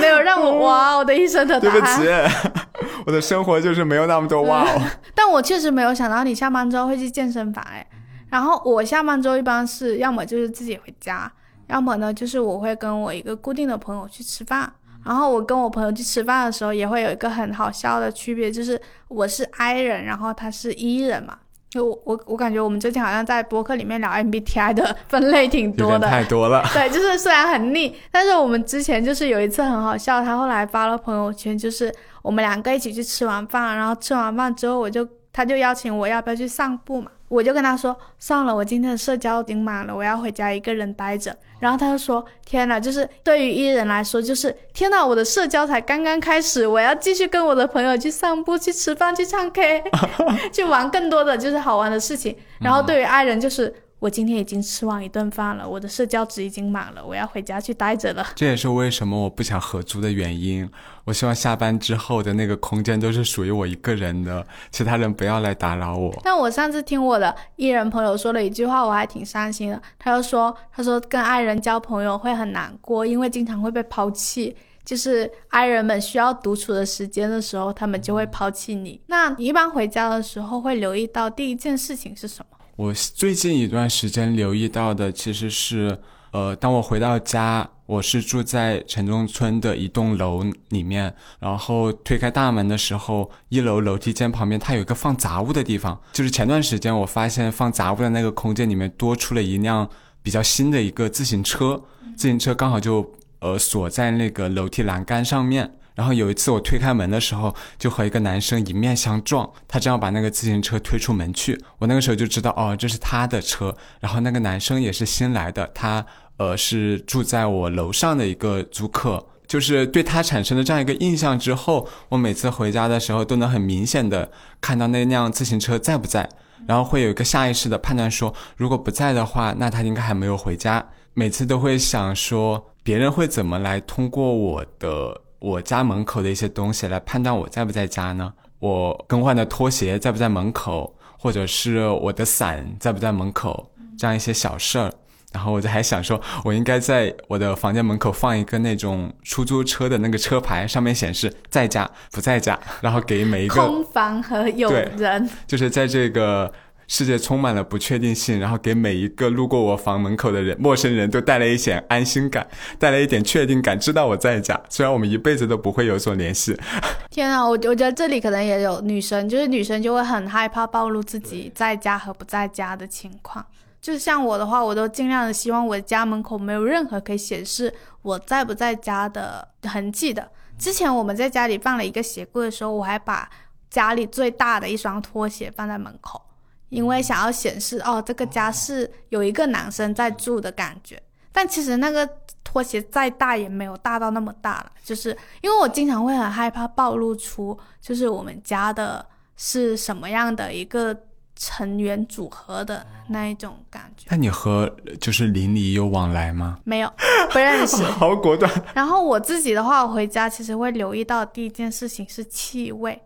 没有让我哇哦的一声的答案。对不起，[laughs] 我的生活就是没有那么多哇哦。但我确实没有想到你下班之后会去健身房哎。然后我下班之后一般是要么就是自己回家。要么呢，就是我会跟我一个固定的朋友去吃饭，然后我跟我朋友去吃饭的时候，也会有一个很好笑的区别，就是我是 I 人，然后他是 E 人嘛。就我我感觉我们最近好像在博客里面聊 MBTI 的分类挺多的，太多了。对，就是虽然很腻，但是我们之前就是有一次很好笑，他后来发了朋友圈，就是我们两个一起去吃完饭，然后吃完饭之后，我就他就邀请我要不要去散步嘛。我就跟他说，算了，我今天的社交已经满了，我要回家一个人待着。然后他就说，天呐，就是对于艺人来说，就是天呐，我的社交才刚刚开始，我要继续跟我的朋友去散步、去吃饭、去唱 K、[laughs] 去玩更多的就是好玩的事情。然后对于爱人，就是我今天已经吃完一顿饭了，我的社交值已经满了，我要回家去待着了。这也是为什么我不想合租的原因。我希望下班之后的那个空间都是属于我一个人的，其他人不要来打扰我。但我上次听我的艺人朋友说了一句话，我还挺伤心的。他就说：“他说跟爱人交朋友会很难过，因为经常会被抛弃。就是爱人们需要独处的时间的时候，他们就会抛弃你。那你一般回家的时候会留意到第一件事情是什么？”我最近一段时间留意到的其实是，呃，当我回到家，我是住在城中村的一栋楼里面，然后推开大门的时候，一楼楼梯间旁边它有一个放杂物的地方。就是前段时间我发现放杂物的那个空间里面多出了一辆比较新的一个自行车，自行车刚好就呃锁在那个楼梯栏杆上面。然后有一次我推开门的时候，就和一个男生迎面相撞，他正要把那个自行车推出门去，我那个时候就知道哦，这是他的车。然后那个男生也是新来的，他呃是住在我楼上的一个租客，就是对他产生了这样一个印象之后，我每次回家的时候都能很明显的看到那辆自行车在不在，然后会有一个下意识的判断说，如果不在的话，那他应该还没有回家。每次都会想说，别人会怎么来通过我的。我家门口的一些东西来判断我在不在家呢？我更换的拖鞋在不在门口，或者是我的伞在不在门口，这样一些小事儿。然后我就还想说，我应该在我的房间门口放一个那种出租车的那个车牌，上面显示在家不在家，然后给每一个空房和有人，就是在这个。世界充满了不确定性，然后给每一个路过我房门口的人、陌生人都带来一些安心感，带来一点确定感，知道我在家。虽然我们一辈子都不会有所联系。[laughs] 天啊，我我觉得这里可能也有女生，就是女生就会很害怕暴露自己在家和不在家的情况。就像我的话，我都尽量的希望我家门口没有任何可以显示我在不在家的痕迹的。之前我们在家里放了一个鞋柜的时候，我还把家里最大的一双拖鞋放在门口。因为想要显示哦，这个家是有一个男生在住的感觉，但其实那个拖鞋再大也没有大到那么大了。就是因为我经常会很害怕暴露出，就是我们家的是什么样的一个成员组合的那一种感觉。那你和就是邻里有往来吗？没有，[laughs] 不认识。[laughs] 好果断。然后我自己的话，我回家其实会留意到第一件事情是气味，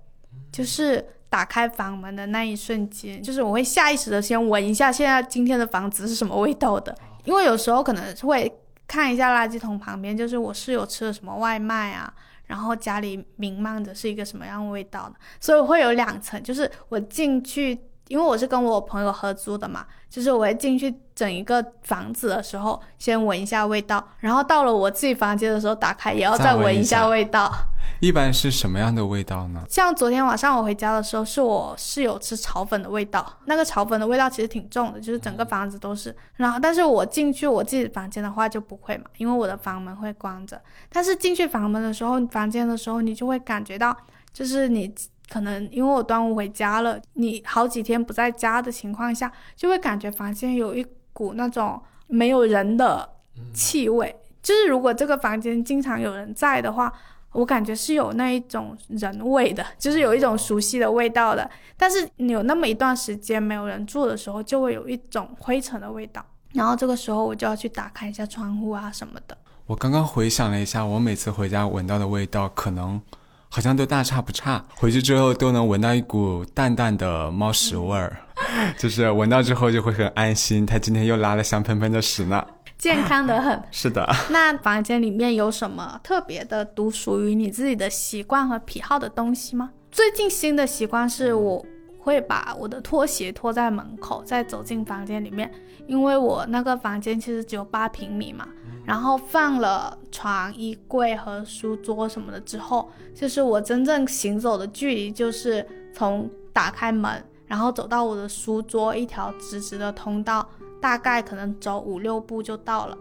就是。打开房门的那一瞬间，就是我会下意识的先闻一下现在今天的房子是什么味道的，因为有时候可能会看一下垃圾桶旁边，就是我室友吃了什么外卖啊，然后家里弥漫着是一个什么样味道的，所以我会有两层，就是我进去，因为我是跟我朋友合租的嘛，就是我会进去整一个房子的时候先闻一下味道，然后到了我自己房间的时候打开也要再闻一下味道。一般是什么样的味道呢？像昨天晚上我回家的时候，是我室友吃炒粉的味道。那个炒粉的味道其实挺重的，就是整个房子都是。然后，但是我进去我自己房间的话就不会嘛，因为我的房门会关着。但是进去房门的时候，房间的时候，你就会感觉到，就是你可能因为我端午回家了，你好几天不在家的情况下，就会感觉房间有一股那种没有人的气味。就是如果这个房间经常有人在的话。我感觉是有那一种人味的，[laughs] 就是有一种熟悉的味道的。但是有那么一段时间没有人住的时候，就会有一种灰尘的味道。然后这个时候我就要去打开一下窗户啊什么的。我刚刚回想了一下，我每次回家闻到的味道，可能好像都大差不差。回去之后都能闻到一股淡淡的猫屎味儿，[laughs] 就是闻到之后就会很安心。他今天又拉了香喷喷的屎呢。健康的很，[laughs] 是的。那房间里面有什么特别的、独属于你自己的习惯和癖好的东西吗？最近新的习惯是，我会把我的拖鞋拖在门口，再走进房间里面。因为我那个房间其实只有八平米嘛，然后放了床、衣柜和书桌什么的之后，就是我真正行走的距离，就是从打开门，然后走到我的书桌，一条直直的通道。大概可能走五六步就到了，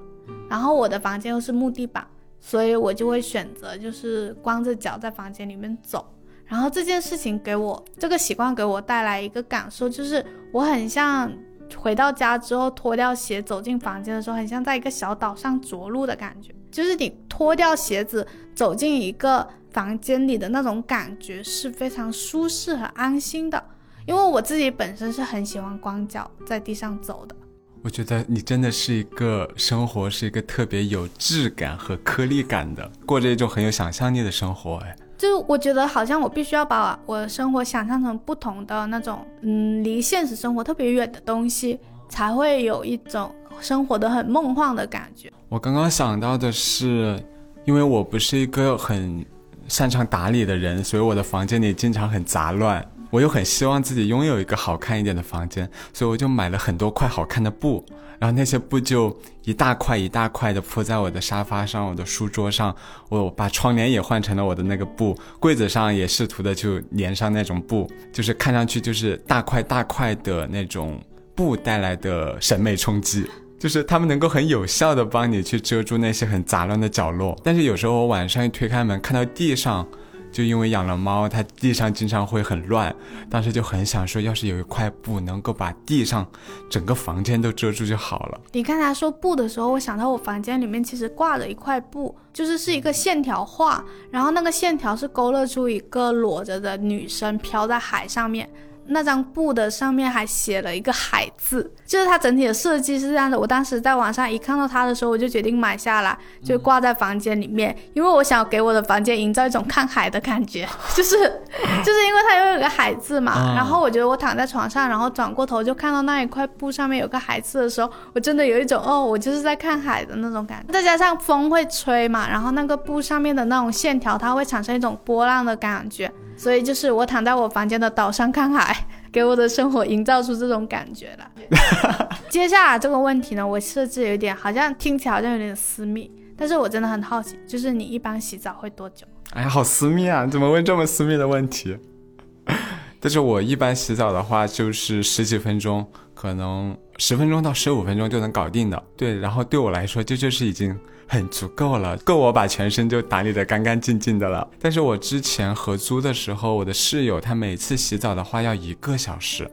然后我的房间又是木地板，所以我就会选择就是光着脚在房间里面走。然后这件事情给我这个习惯给我带来一个感受，就是我很像回到家之后脱掉鞋走进房间的时候，很像在一个小岛上着陆的感觉。就是你脱掉鞋子走进一个房间里的那种感觉是非常舒适和安心的。因为我自己本身是很喜欢光脚在地上走的。我觉得你真的是一个生活是一个特别有质感和颗粒感的，过着一种很有想象力的生活。哎，就我觉得好像我必须要把我的生活想象成不同的那种，嗯，离现实生活特别远的东西，才会有一种生活的很梦幻的感觉。我刚刚想到的是，因为我不是一个很擅长打理的人，所以我的房间里经常很杂乱。我又很希望自己拥有一个好看一点的房间，所以我就买了很多块好看的布，然后那些布就一大块一大块的铺在我的沙发上、我的书桌上。我把窗帘也换成了我的那个布，柜子上也试图的就粘上那种布，就是看上去就是大块大块的那种布带来的审美冲击，就是他们能够很有效的帮你去遮住那些很杂乱的角落。但是有时候我晚上一推开门，看到地上。就因为养了猫，它地上经常会很乱，当时就很想说，要是有一块布能够把地上整个房间都遮住就好了。你看他说布的时候，我想到我房间里面其实挂着一块布，就是是一个线条画，然后那个线条是勾勒出一个裸着的女生飘在海上面。那张布的上面还写了一个海字，就是它整体的设计是这样的。我当时在网上一看到它的时候，我就决定买下来，就挂在房间里面，因为我想给我的房间营造一种看海的感觉，[laughs] 就是就是因为它又有个海字嘛。然后我觉得我躺在床上，然后转过头就看到那一块布上面有个海字的时候，我真的有一种哦，我就是在看海的那种感觉。再加上风会吹嘛，然后那个布上面的那种线条，它会产生一种波浪的感觉。所以就是我躺在我房间的岛上看海，[laughs] 给我的生活营造出这种感觉了。[laughs] 接下来这个问题呢，我设置有点好像听起来好像有点私密，但是我真的很好奇，就是你一般洗澡会多久？哎呀，好私密啊！你怎么问这么私密的问题？但是我一般洗澡的话，就是十几分钟，可能十分钟到十五分钟就能搞定的。对，然后对我来说，这就是已经。很足够了，够我把全身就打理得干干净净的了。但是我之前合租的时候，我的室友他每次洗澡的话要一个小时，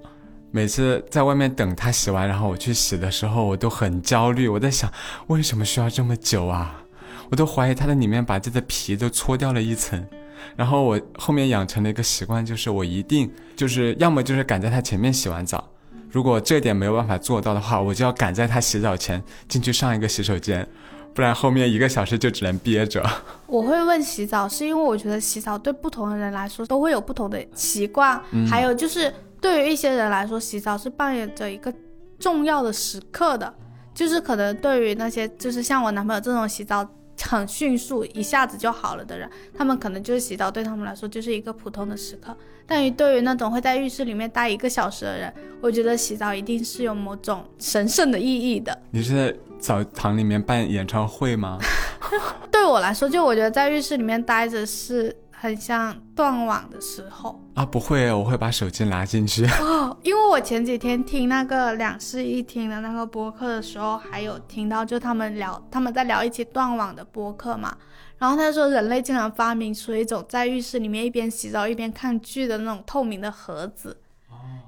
每次在外面等他洗完，然后我去洗的时候，我都很焦虑。我在想，为什么需要这么久啊？我都怀疑他在里面把这个皮都搓掉了一层。然后我后面养成了一个习惯，就是我一定就是要么就是赶在他前面洗完澡，如果这点没有办法做到的话，我就要赶在他洗澡前进去上一个洗手间。不然后面一个小时就只能憋着。我会问洗澡，是因为我觉得洗澡对不同的人来说都会有不同的习惯，还有就是对于一些人来说，洗澡是扮演着一个重要的时刻的，就是可能对于那些就是像我男朋友这种洗澡很迅速一下子就好了的人，他们可能就是洗澡对他们来说就是一个普通的时刻。但于对于那种会在浴室里面待一个小时的人，我觉得洗澡一定是有某种神圣的意义的。你是在？澡堂里面办演唱会吗？[laughs] 对我来说，就我觉得在浴室里面待着是很像断网的时候啊。不会，我会把手机拿进去哦。因为我前几天听那个两室一厅的那个播客的时候，还有听到就他们聊他们在聊一起断网的播客嘛。然后他说，人类竟然发明出一种在浴室里面一边洗澡一边看剧的那种透明的盒子。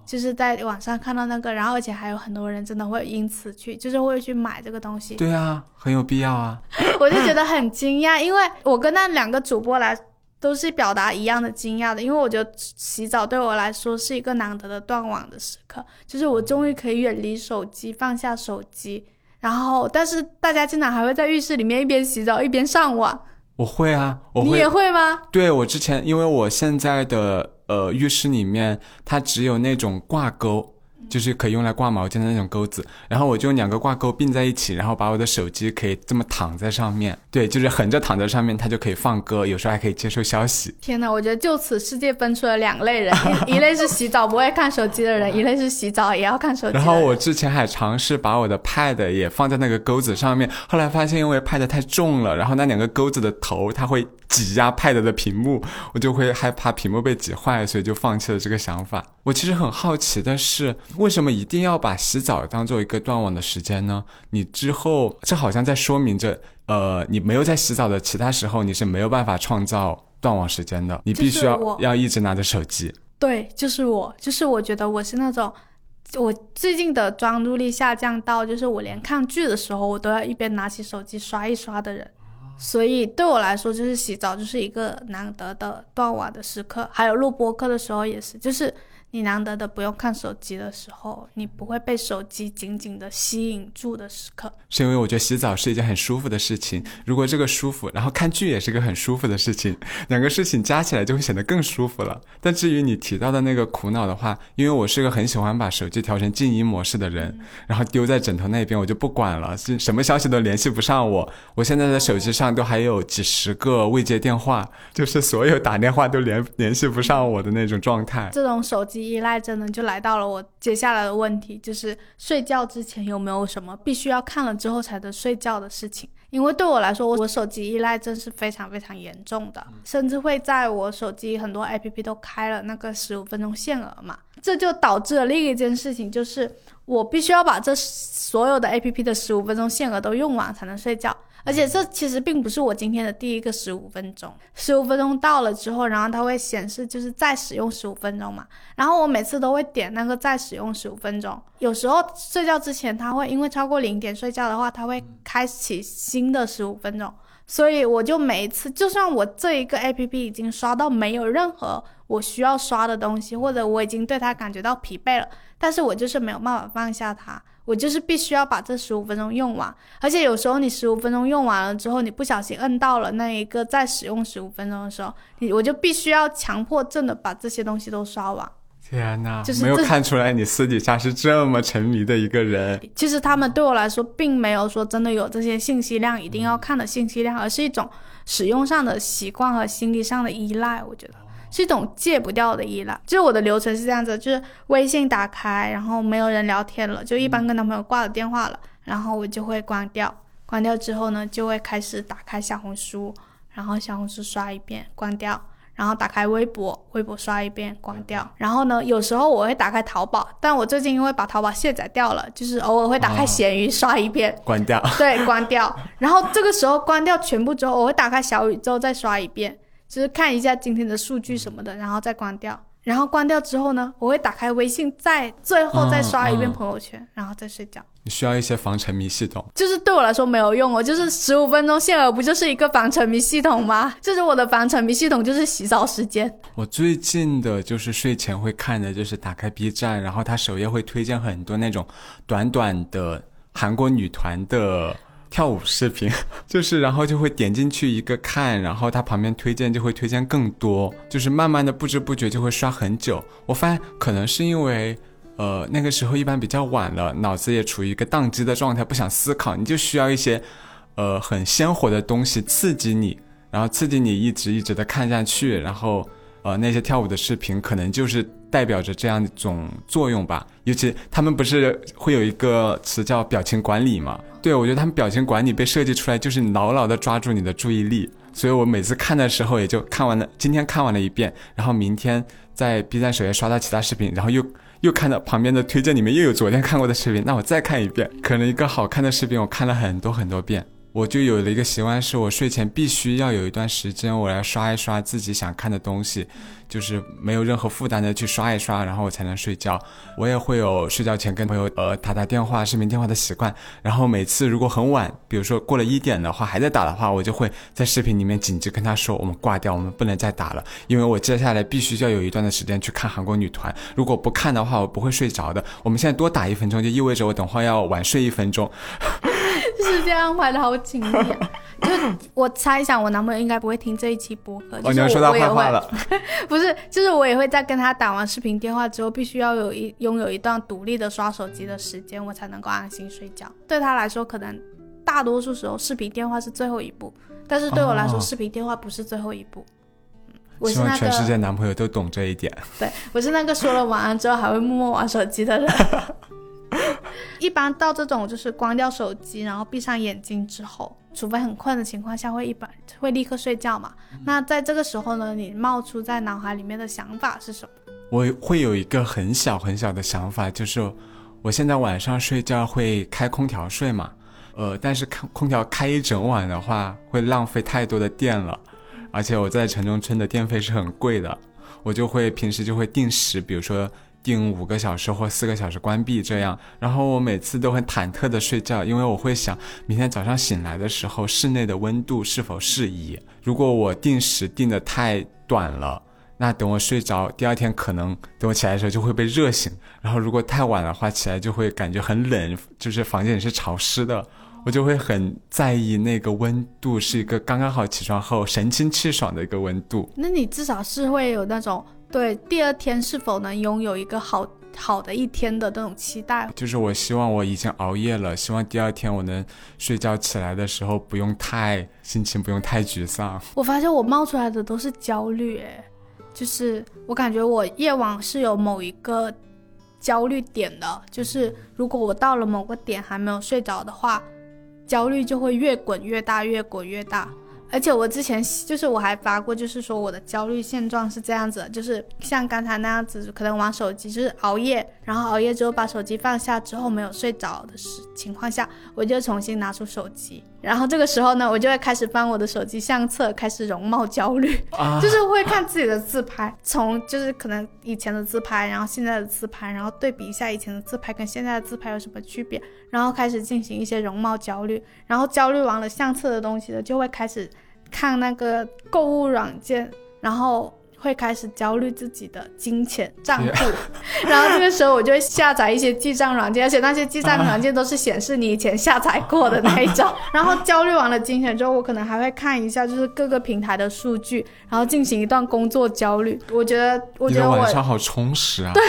就是在网上看到那个，然后而且还有很多人真的会因此去，就是会去买这个东西。对啊，很有必要啊。[laughs] 我就觉得很惊讶，因为我跟那两个主播来都是表达一样的惊讶的，因为我觉得洗澡对我来说是一个难得的断网的时刻，就是我终于可以远离手机，放下手机。然后，但是大家经常还会在浴室里面一边洗澡一边上网。我会啊，我你也会吗？对，我之前因为我现在的。呃，浴室里面它只有那种挂钩。就是可以用来挂毛巾的那种钩子，然后我就用两个挂钩并在一起，然后把我的手机可以这么躺在上面，对，就是横着躺在上面，它就可以放歌，有时候还可以接收消息。天哪，我觉得就此世界分出了两类人，一类是洗澡不会看手机的人，一类是洗澡也要看手机。然后我之前还尝试把我的 Pad 也放在那个钩子上面，后来发现因为 Pad 太重了，然后那两个钩子的头它会挤压 Pad 的屏幕，我就会害怕屏幕被挤坏，所以就放弃了这个想法。我其实很好奇的是。为什么一定要把洗澡当做一个断网的时间呢？你之后这好像在说明着，呃，你没有在洗澡的其他时候，你是没有办法创造断网时间的。你必须要要一直拿着手机。对，就是我，就是我觉得我是那种，我最近的专注力下降到，就是我连看剧的时候，我都要一边拿起手机刷一刷的人。所以对我来说，就是洗澡就是一个难得的断网的时刻。还有录播课的时候也是，就是。你难得的不用看手机的时候，你不会被手机紧紧的吸引住的时刻。是因为我觉得洗澡是一件很舒服的事情，如果这个舒服，然后看剧也是个很舒服的事情，[laughs] 两个事情加起来就会显得更舒服了。但至于你提到的那个苦恼的话，因为我是个很喜欢把手机调成静音模式的人，然后丢在枕头那边，我就不管了，是什么消息都联系不上我。我现在的手机上都还有几十个未接电话，就是所有打电话都联联系不上我的那种状态。这种手机依赖症呢，就来到了我接下来的问题，就是睡觉之前有没有什么必须要看了之后才能睡觉的事情？因为对我来说，我我手机依赖症是非常非常严重的，甚至会在我手机很多 APP 都开了那个十五分钟限额嘛，这就导致了另一件事情，就是我必须要把这所有的 APP 的十五分钟限额都用完才能睡觉。而且这其实并不是我今天的第一个十五分钟，十五分钟到了之后，然后它会显示就是再使用十五分钟嘛，然后我每次都会点那个再使用十五分钟，有时候睡觉之前它会因为超过零点睡觉的话，它会开启新的十五分钟，所以我就每一次，就算我这一个 A P P 已经刷到没有任何我需要刷的东西，或者我已经对它感觉到疲惫了，但是我就是没有办法放下它。我就是必须要把这十五分钟用完，而且有时候你十五分钟用完了之后，你不小心摁到了那一个再使用十五分钟的时候，你我就必须要强迫症的把这些东西都刷完。天哪，就是没有看出来你私底下是这么沉迷的一个人。其实他们对我来说并没有说真的有这些信息量一定要看的信息量，而是一种使用上的习惯和心理上的依赖。我觉得。是一种戒不掉的依赖，就是我的流程是这样子，就是微信打开，然后没有人聊天了，就一般跟男朋友挂了电话了，然后我就会关掉，关掉之后呢，就会开始打开小红书，然后小红书刷一遍，关掉，然后打开微博，微博刷一遍，关掉，然后呢，有时候我会打开淘宝，但我最近因为把淘宝卸载掉了，就是偶尔会打开闲鱼刷一遍，关掉，对，关掉，然后这个时候关掉全部之后，我会打开小宇宙再刷一遍。就是看一下今天的数据什么的，然后再关掉。然后关掉之后呢，我会打开微信，再最后再刷一遍朋友圈，然后再睡觉。你需要一些防沉迷系统，就是对我来说没有用哦。就是十五分钟限额，不就是一个防沉迷系统吗？[laughs] 就是我的防沉迷系统就是洗澡时间。我最近的就是睡前会看的，就是打开 B 站，然后它首页会推荐很多那种短短的韩国女团的。跳舞视频，[laughs] 就是然后就会点进去一个看，然后它旁边推荐就会推荐更多，就是慢慢的不知不觉就会刷很久。我发现可能是因为，呃，那个时候一般比较晚了，脑子也处于一个宕机的状态，不想思考，你就需要一些，呃，很鲜活的东西刺激你，然后刺激你一直一直的看下去，然后。呃，那些跳舞的视频可能就是代表着这样一种作用吧。尤其他们不是会有一个词叫表情管理吗？对，我觉得他们表情管理被设计出来就是牢牢的抓住你的注意力。所以我每次看的时候也就看完了，今天看完了一遍，然后明天在 B 站首页刷到其他视频，然后又又看到旁边的推荐里面又有昨天看过的视频，那我再看一遍。可能一个好看的视频我看了很多很多遍。我就有了一个习惯，是我睡前必须要有一段时间，我来刷一刷自己想看的东西。就是没有任何负担的去刷一刷，然后我才能睡觉。我也会有睡觉前跟朋友呃打打电话、视频电话的习惯。然后每次如果很晚，比如说过了一点的话还在打的话，我就会在视频里面紧急跟他说：“我们挂掉，我们不能再打了，因为我接下来必须要有一段的时间去看韩国女团。如果不看的话，我不会睡着的。我们现在多打一分钟，就意味着我等会要晚睡一分钟。[laughs] 时间安排的好紧密。就我猜想，我男朋友应该不会听这一期播客。哦，你要说他坏话了。[laughs] 不是，就是我也会在跟他打完视频电话之后，必须要有一拥有一段独立的刷手机的时间，我才能够安心睡觉。对他来说，可能大多数时候视频电话是最后一步，但是对我来说，视频电话不是最后一步。我 [laughs] 希望全世界男朋友都懂这一点。对，[laughs] 我是那个说了晚安之后还会默默玩手机的人。一般到这种就是关掉手机，然后闭上眼睛之后，除非很困的情况下，会一般会立刻睡觉嘛。那在这个时候呢，你冒出在脑海里面的想法是什么？我会有一个很小很小的想法，就是我现在晚上睡觉会开空调睡嘛，呃，但是开空调开一整晚的话，会浪费太多的电了，而且我在城中村的电费是很贵的，我就会平时就会定时，比如说。定五个小时或四个小时关闭这样，然后我每次都很忐忑的睡觉，因为我会想明天早上醒来的时候室内的温度是否适宜。如果我定时定的太短了，那等我睡着，第二天可能等我起来的时候就会被热醒。然后如果太晚的话，起来就会感觉很冷，就是房间里是潮湿的，我就会很在意那个温度是一个刚刚好起床后神清气爽的一个温度。那你至少是会有那种对第二天是否能拥有一个好好的一天的那种期待。就是我希望我已经熬夜了，希望第二天我能睡觉起来的时候不用太心情不用太沮丧。我发现我冒出来的都是焦虑，哎，就是我感觉我夜晚是有某一个焦虑点的，就是如果我到了某个点还没有睡着的话，焦虑就会越滚越大，越滚越大。而且我之前就是我还发过，就是说我的焦虑现状是这样子，就是像刚才那样子，可能玩手机，就是熬夜，然后熬夜之后把手机放下之后没有睡着的时情况下，我就重新拿出手机，然后这个时候呢，我就会开始翻我的手机相册，开始容貌焦虑，[laughs] 就是会看自己的自拍，从就是可能以前的自拍，然后现在的自拍，然后对比一下以前的自拍跟现在的自拍有什么区别，然后开始进行一些容貌焦虑，然后焦虑完了相册的东西呢，就会开始。看那个购物软件，然后会开始焦虑自己的金钱账户，[laughs] [laughs] 然后这个时候我就会下载一些记账软件，而且那些记账软件都是显示你以前下载过的那一种。[laughs] 然后焦虑完了金钱之后，我可能还会看一下就是各个平台的数据，然后进行一段工作焦虑。我觉得，我觉得我晚上好充实啊。对，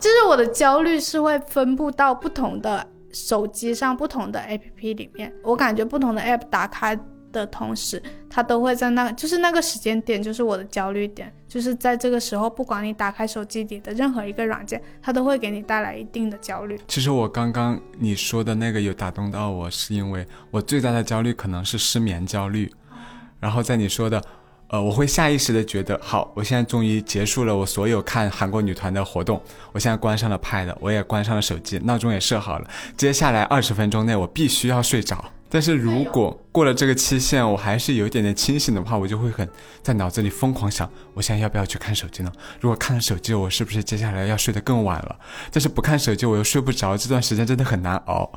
就是我的焦虑是会分布到不同的手机上、不同的 APP 里面。我感觉不同的 App 打开。的同时，它都会在那，就是那个时间点，就是我的焦虑点，就是在这个时候，不管你打开手机里的任何一个软件，它都会给你带来一定的焦虑。其实我刚刚你说的那个有打动到我，是因为我最大的焦虑可能是失眠焦虑。然后在你说的，呃，我会下意识的觉得，好，我现在终于结束了我所有看韩国女团的活动，我现在关上了 Pad，我也关上了手机，闹钟也设好了，接下来二十分钟内我必须要睡着。但是如果过了这个期限，我还是有一点点清醒的话，我就会很在脑子里疯狂想，我现在要不要去看手机呢？如果看了手机，我是不是接下来要睡得更晚了？但是不看手机，我又睡不着，这段时间真的很难熬。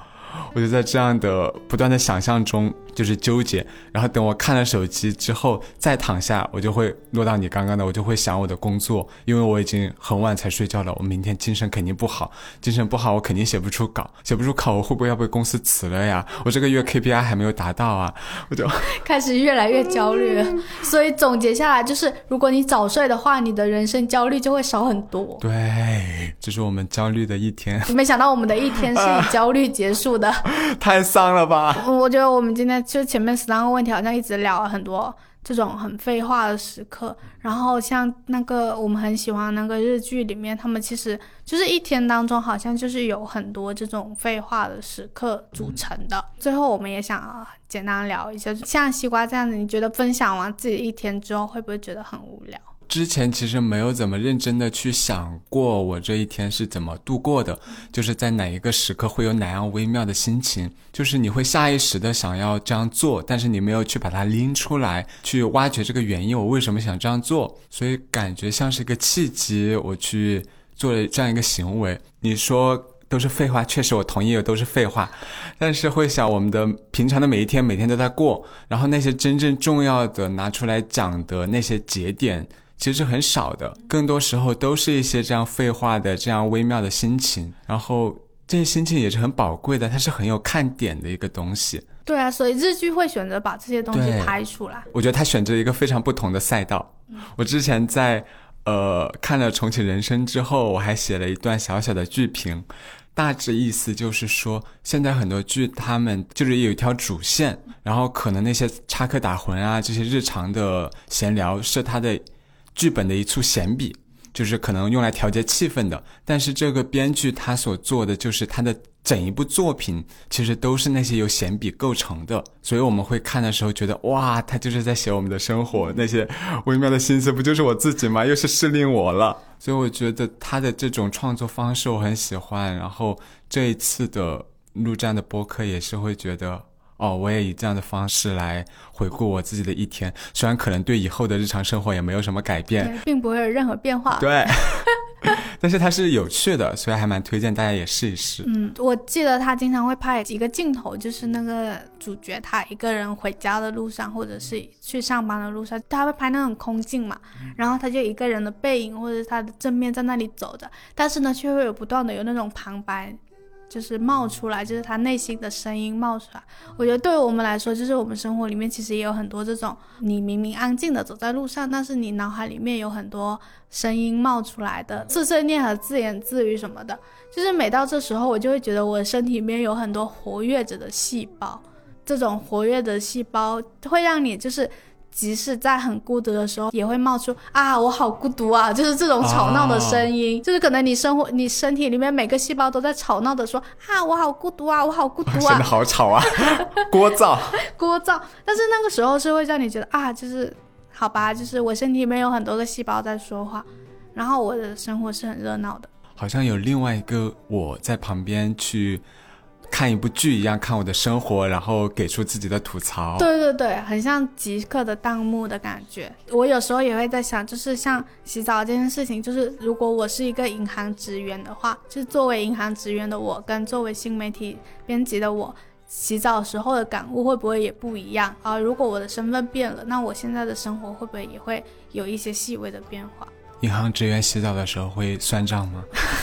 我就在这样的不断的想象中，就是纠结。然后等我看了手机之后，再躺下，我就会落到你刚刚的，我就会想我的工作，因为我已经很晚才睡觉了，我明天精神肯定不好，精神不好，我肯定写不出稿，写不出稿，我会不会要被公司辞了呀？我这个月 KPI 还没有达到啊，我就 [laughs] 开始越来越焦虑。[laughs] 所以总结下来就是，如果你早睡的话，你的人生焦虑就会少很多。对，这是我们焦虑的一天。没想到我们的一天是以焦虑结束的。[laughs] 太丧了吧！我觉得我们今天就前面十三个问题，好像一直聊了很多这种很废话的时刻。然后像那个我们很喜欢那个日剧里面，他们其实就是一天当中好像就是有很多这种废话的时刻组成的。最后我们也想啊简单聊一下，像西瓜这样子，你觉得分享完自己一天之后，会不会觉得很无聊？之前其实没有怎么认真的去想过我这一天是怎么度过的，就是在哪一个时刻会有哪样微妙的心情，就是你会下意识的想要这样做，但是你没有去把它拎出来，去挖掘这个原因，我为什么想这样做，所以感觉像是一个契机，我去做了这样一个行为。你说都是废话，确实我同意都是废话，但是会想我们的平常的每一天，每天都在过，然后那些真正重要的拿出来讲的那些节点。其实很少的，更多时候都是一些这样废话的、这样微妙的心情，然后这些心情也是很宝贵的，它是很有看点的一个东西。对啊，所以日剧会选择把这些东西拍出来。我觉得他选择一个非常不同的赛道。我之前在呃看了《重启人生》之后，我还写了一段小小的剧评，大致意思就是说，现在很多剧他们就是有一条主线，然后可能那些插科打诨啊，这些日常的闲聊是他的。剧本的一处闲笔，就是可能用来调节气氛的。但是这个编剧他所做的，就是他的整一部作品，其实都是那些由闲笔构成的。所以我们会看的时候觉得，哇，他就是在写我们的生活，那些微妙的心思，不就是我自己吗？又是适令我了。所以我觉得他的这种创作方式我很喜欢。然后这一次的录这样的播客，也是会觉得。哦，我也以这样的方式来回顾我自己的一天，虽然可能对以后的日常生活也没有什么改变，并不会有任何变化。对，[laughs] 但是它是有趣的，所以还蛮推荐大家也试一试。嗯，我记得他经常会拍几个镜头，就是那个主角他一个人回家的路上，或者是去上班的路上，他会拍那种空镜嘛，然后他就一个人的背影或者是他的正面在那里走着，但是呢，却会有不断的有那种旁白。就是冒出来，就是他内心的声音冒出来。我觉得对于我们来说，就是我们生活里面其实也有很多这种，你明明安静的走在路上，但是你脑海里面有很多声音冒出来的碎碎念和自言自语什么的。就是每到这时候，我就会觉得我身体里面有很多活跃着的细胞，这种活跃的细胞会让你就是。即使在很孤独的时候，也会冒出啊，我好孤独啊，就是这种吵闹的声音，就是可能你生活，你身体里面每个细胞都在吵闹的说啊，我好孤独啊，我好孤独啊，真的好吵啊，[laughs] 聒噪，[laughs] 聒噪。但是那个时候是会让你觉得啊，就是好吧，就是我身体里面有很多个细胞在说话，然后我的生活是很热闹的，好像有另外一个我在旁边去。看一部剧一样看我的生活，然后给出自己的吐槽。对对对，很像即刻的弹幕的感觉。我有时候也会在想，就是像洗澡这件事情，就是如果我是一个银行职员的话，就是作为银行职员的我，跟作为新媒体编辑的我，洗澡时候的感悟会不会也不一样啊？如果我的身份变了，那我现在的生活会不会也会有一些细微的变化？银行职员洗澡的时候会算账吗？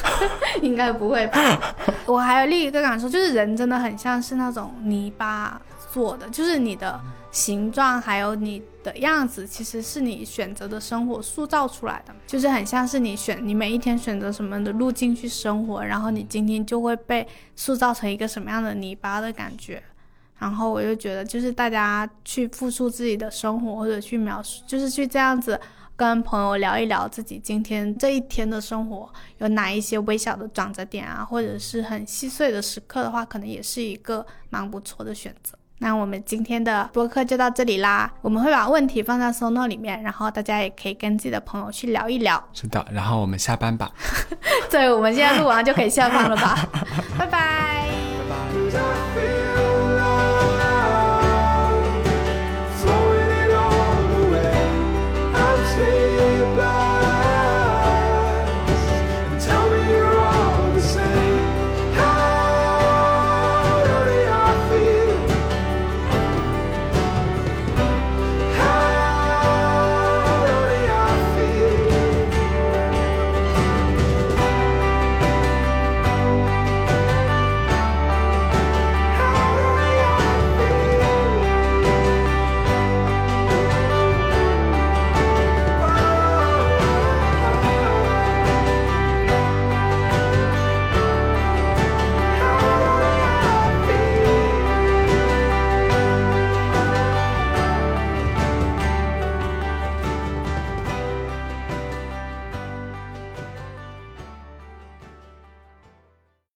[laughs] 应该不会吧。我还有另一个感受，就是人真的很像是那种泥巴做的，就是你的形状还有你的样子，其实是你选择的生活塑造出来的。就是很像是你选你每一天选择什么的路径去生活，然后你今天就会被塑造成一个什么样的泥巴的感觉。然后我就觉得，就是大家去复述自己的生活，或者去描述，就是去这样子。跟朋友聊一聊自己今天这一天的生活，有哪一些微小的转折点啊，或者是很细碎的时刻的话，可能也是一个蛮不错的选择。那我们今天的播客就到这里啦，我们会把问题放在 SONO 里面，然后大家也可以跟自己的朋友去聊一聊。是的，然后我们下班吧。[laughs] 对，我们现在录完就可以下班了吧？[laughs] 拜拜。拜拜。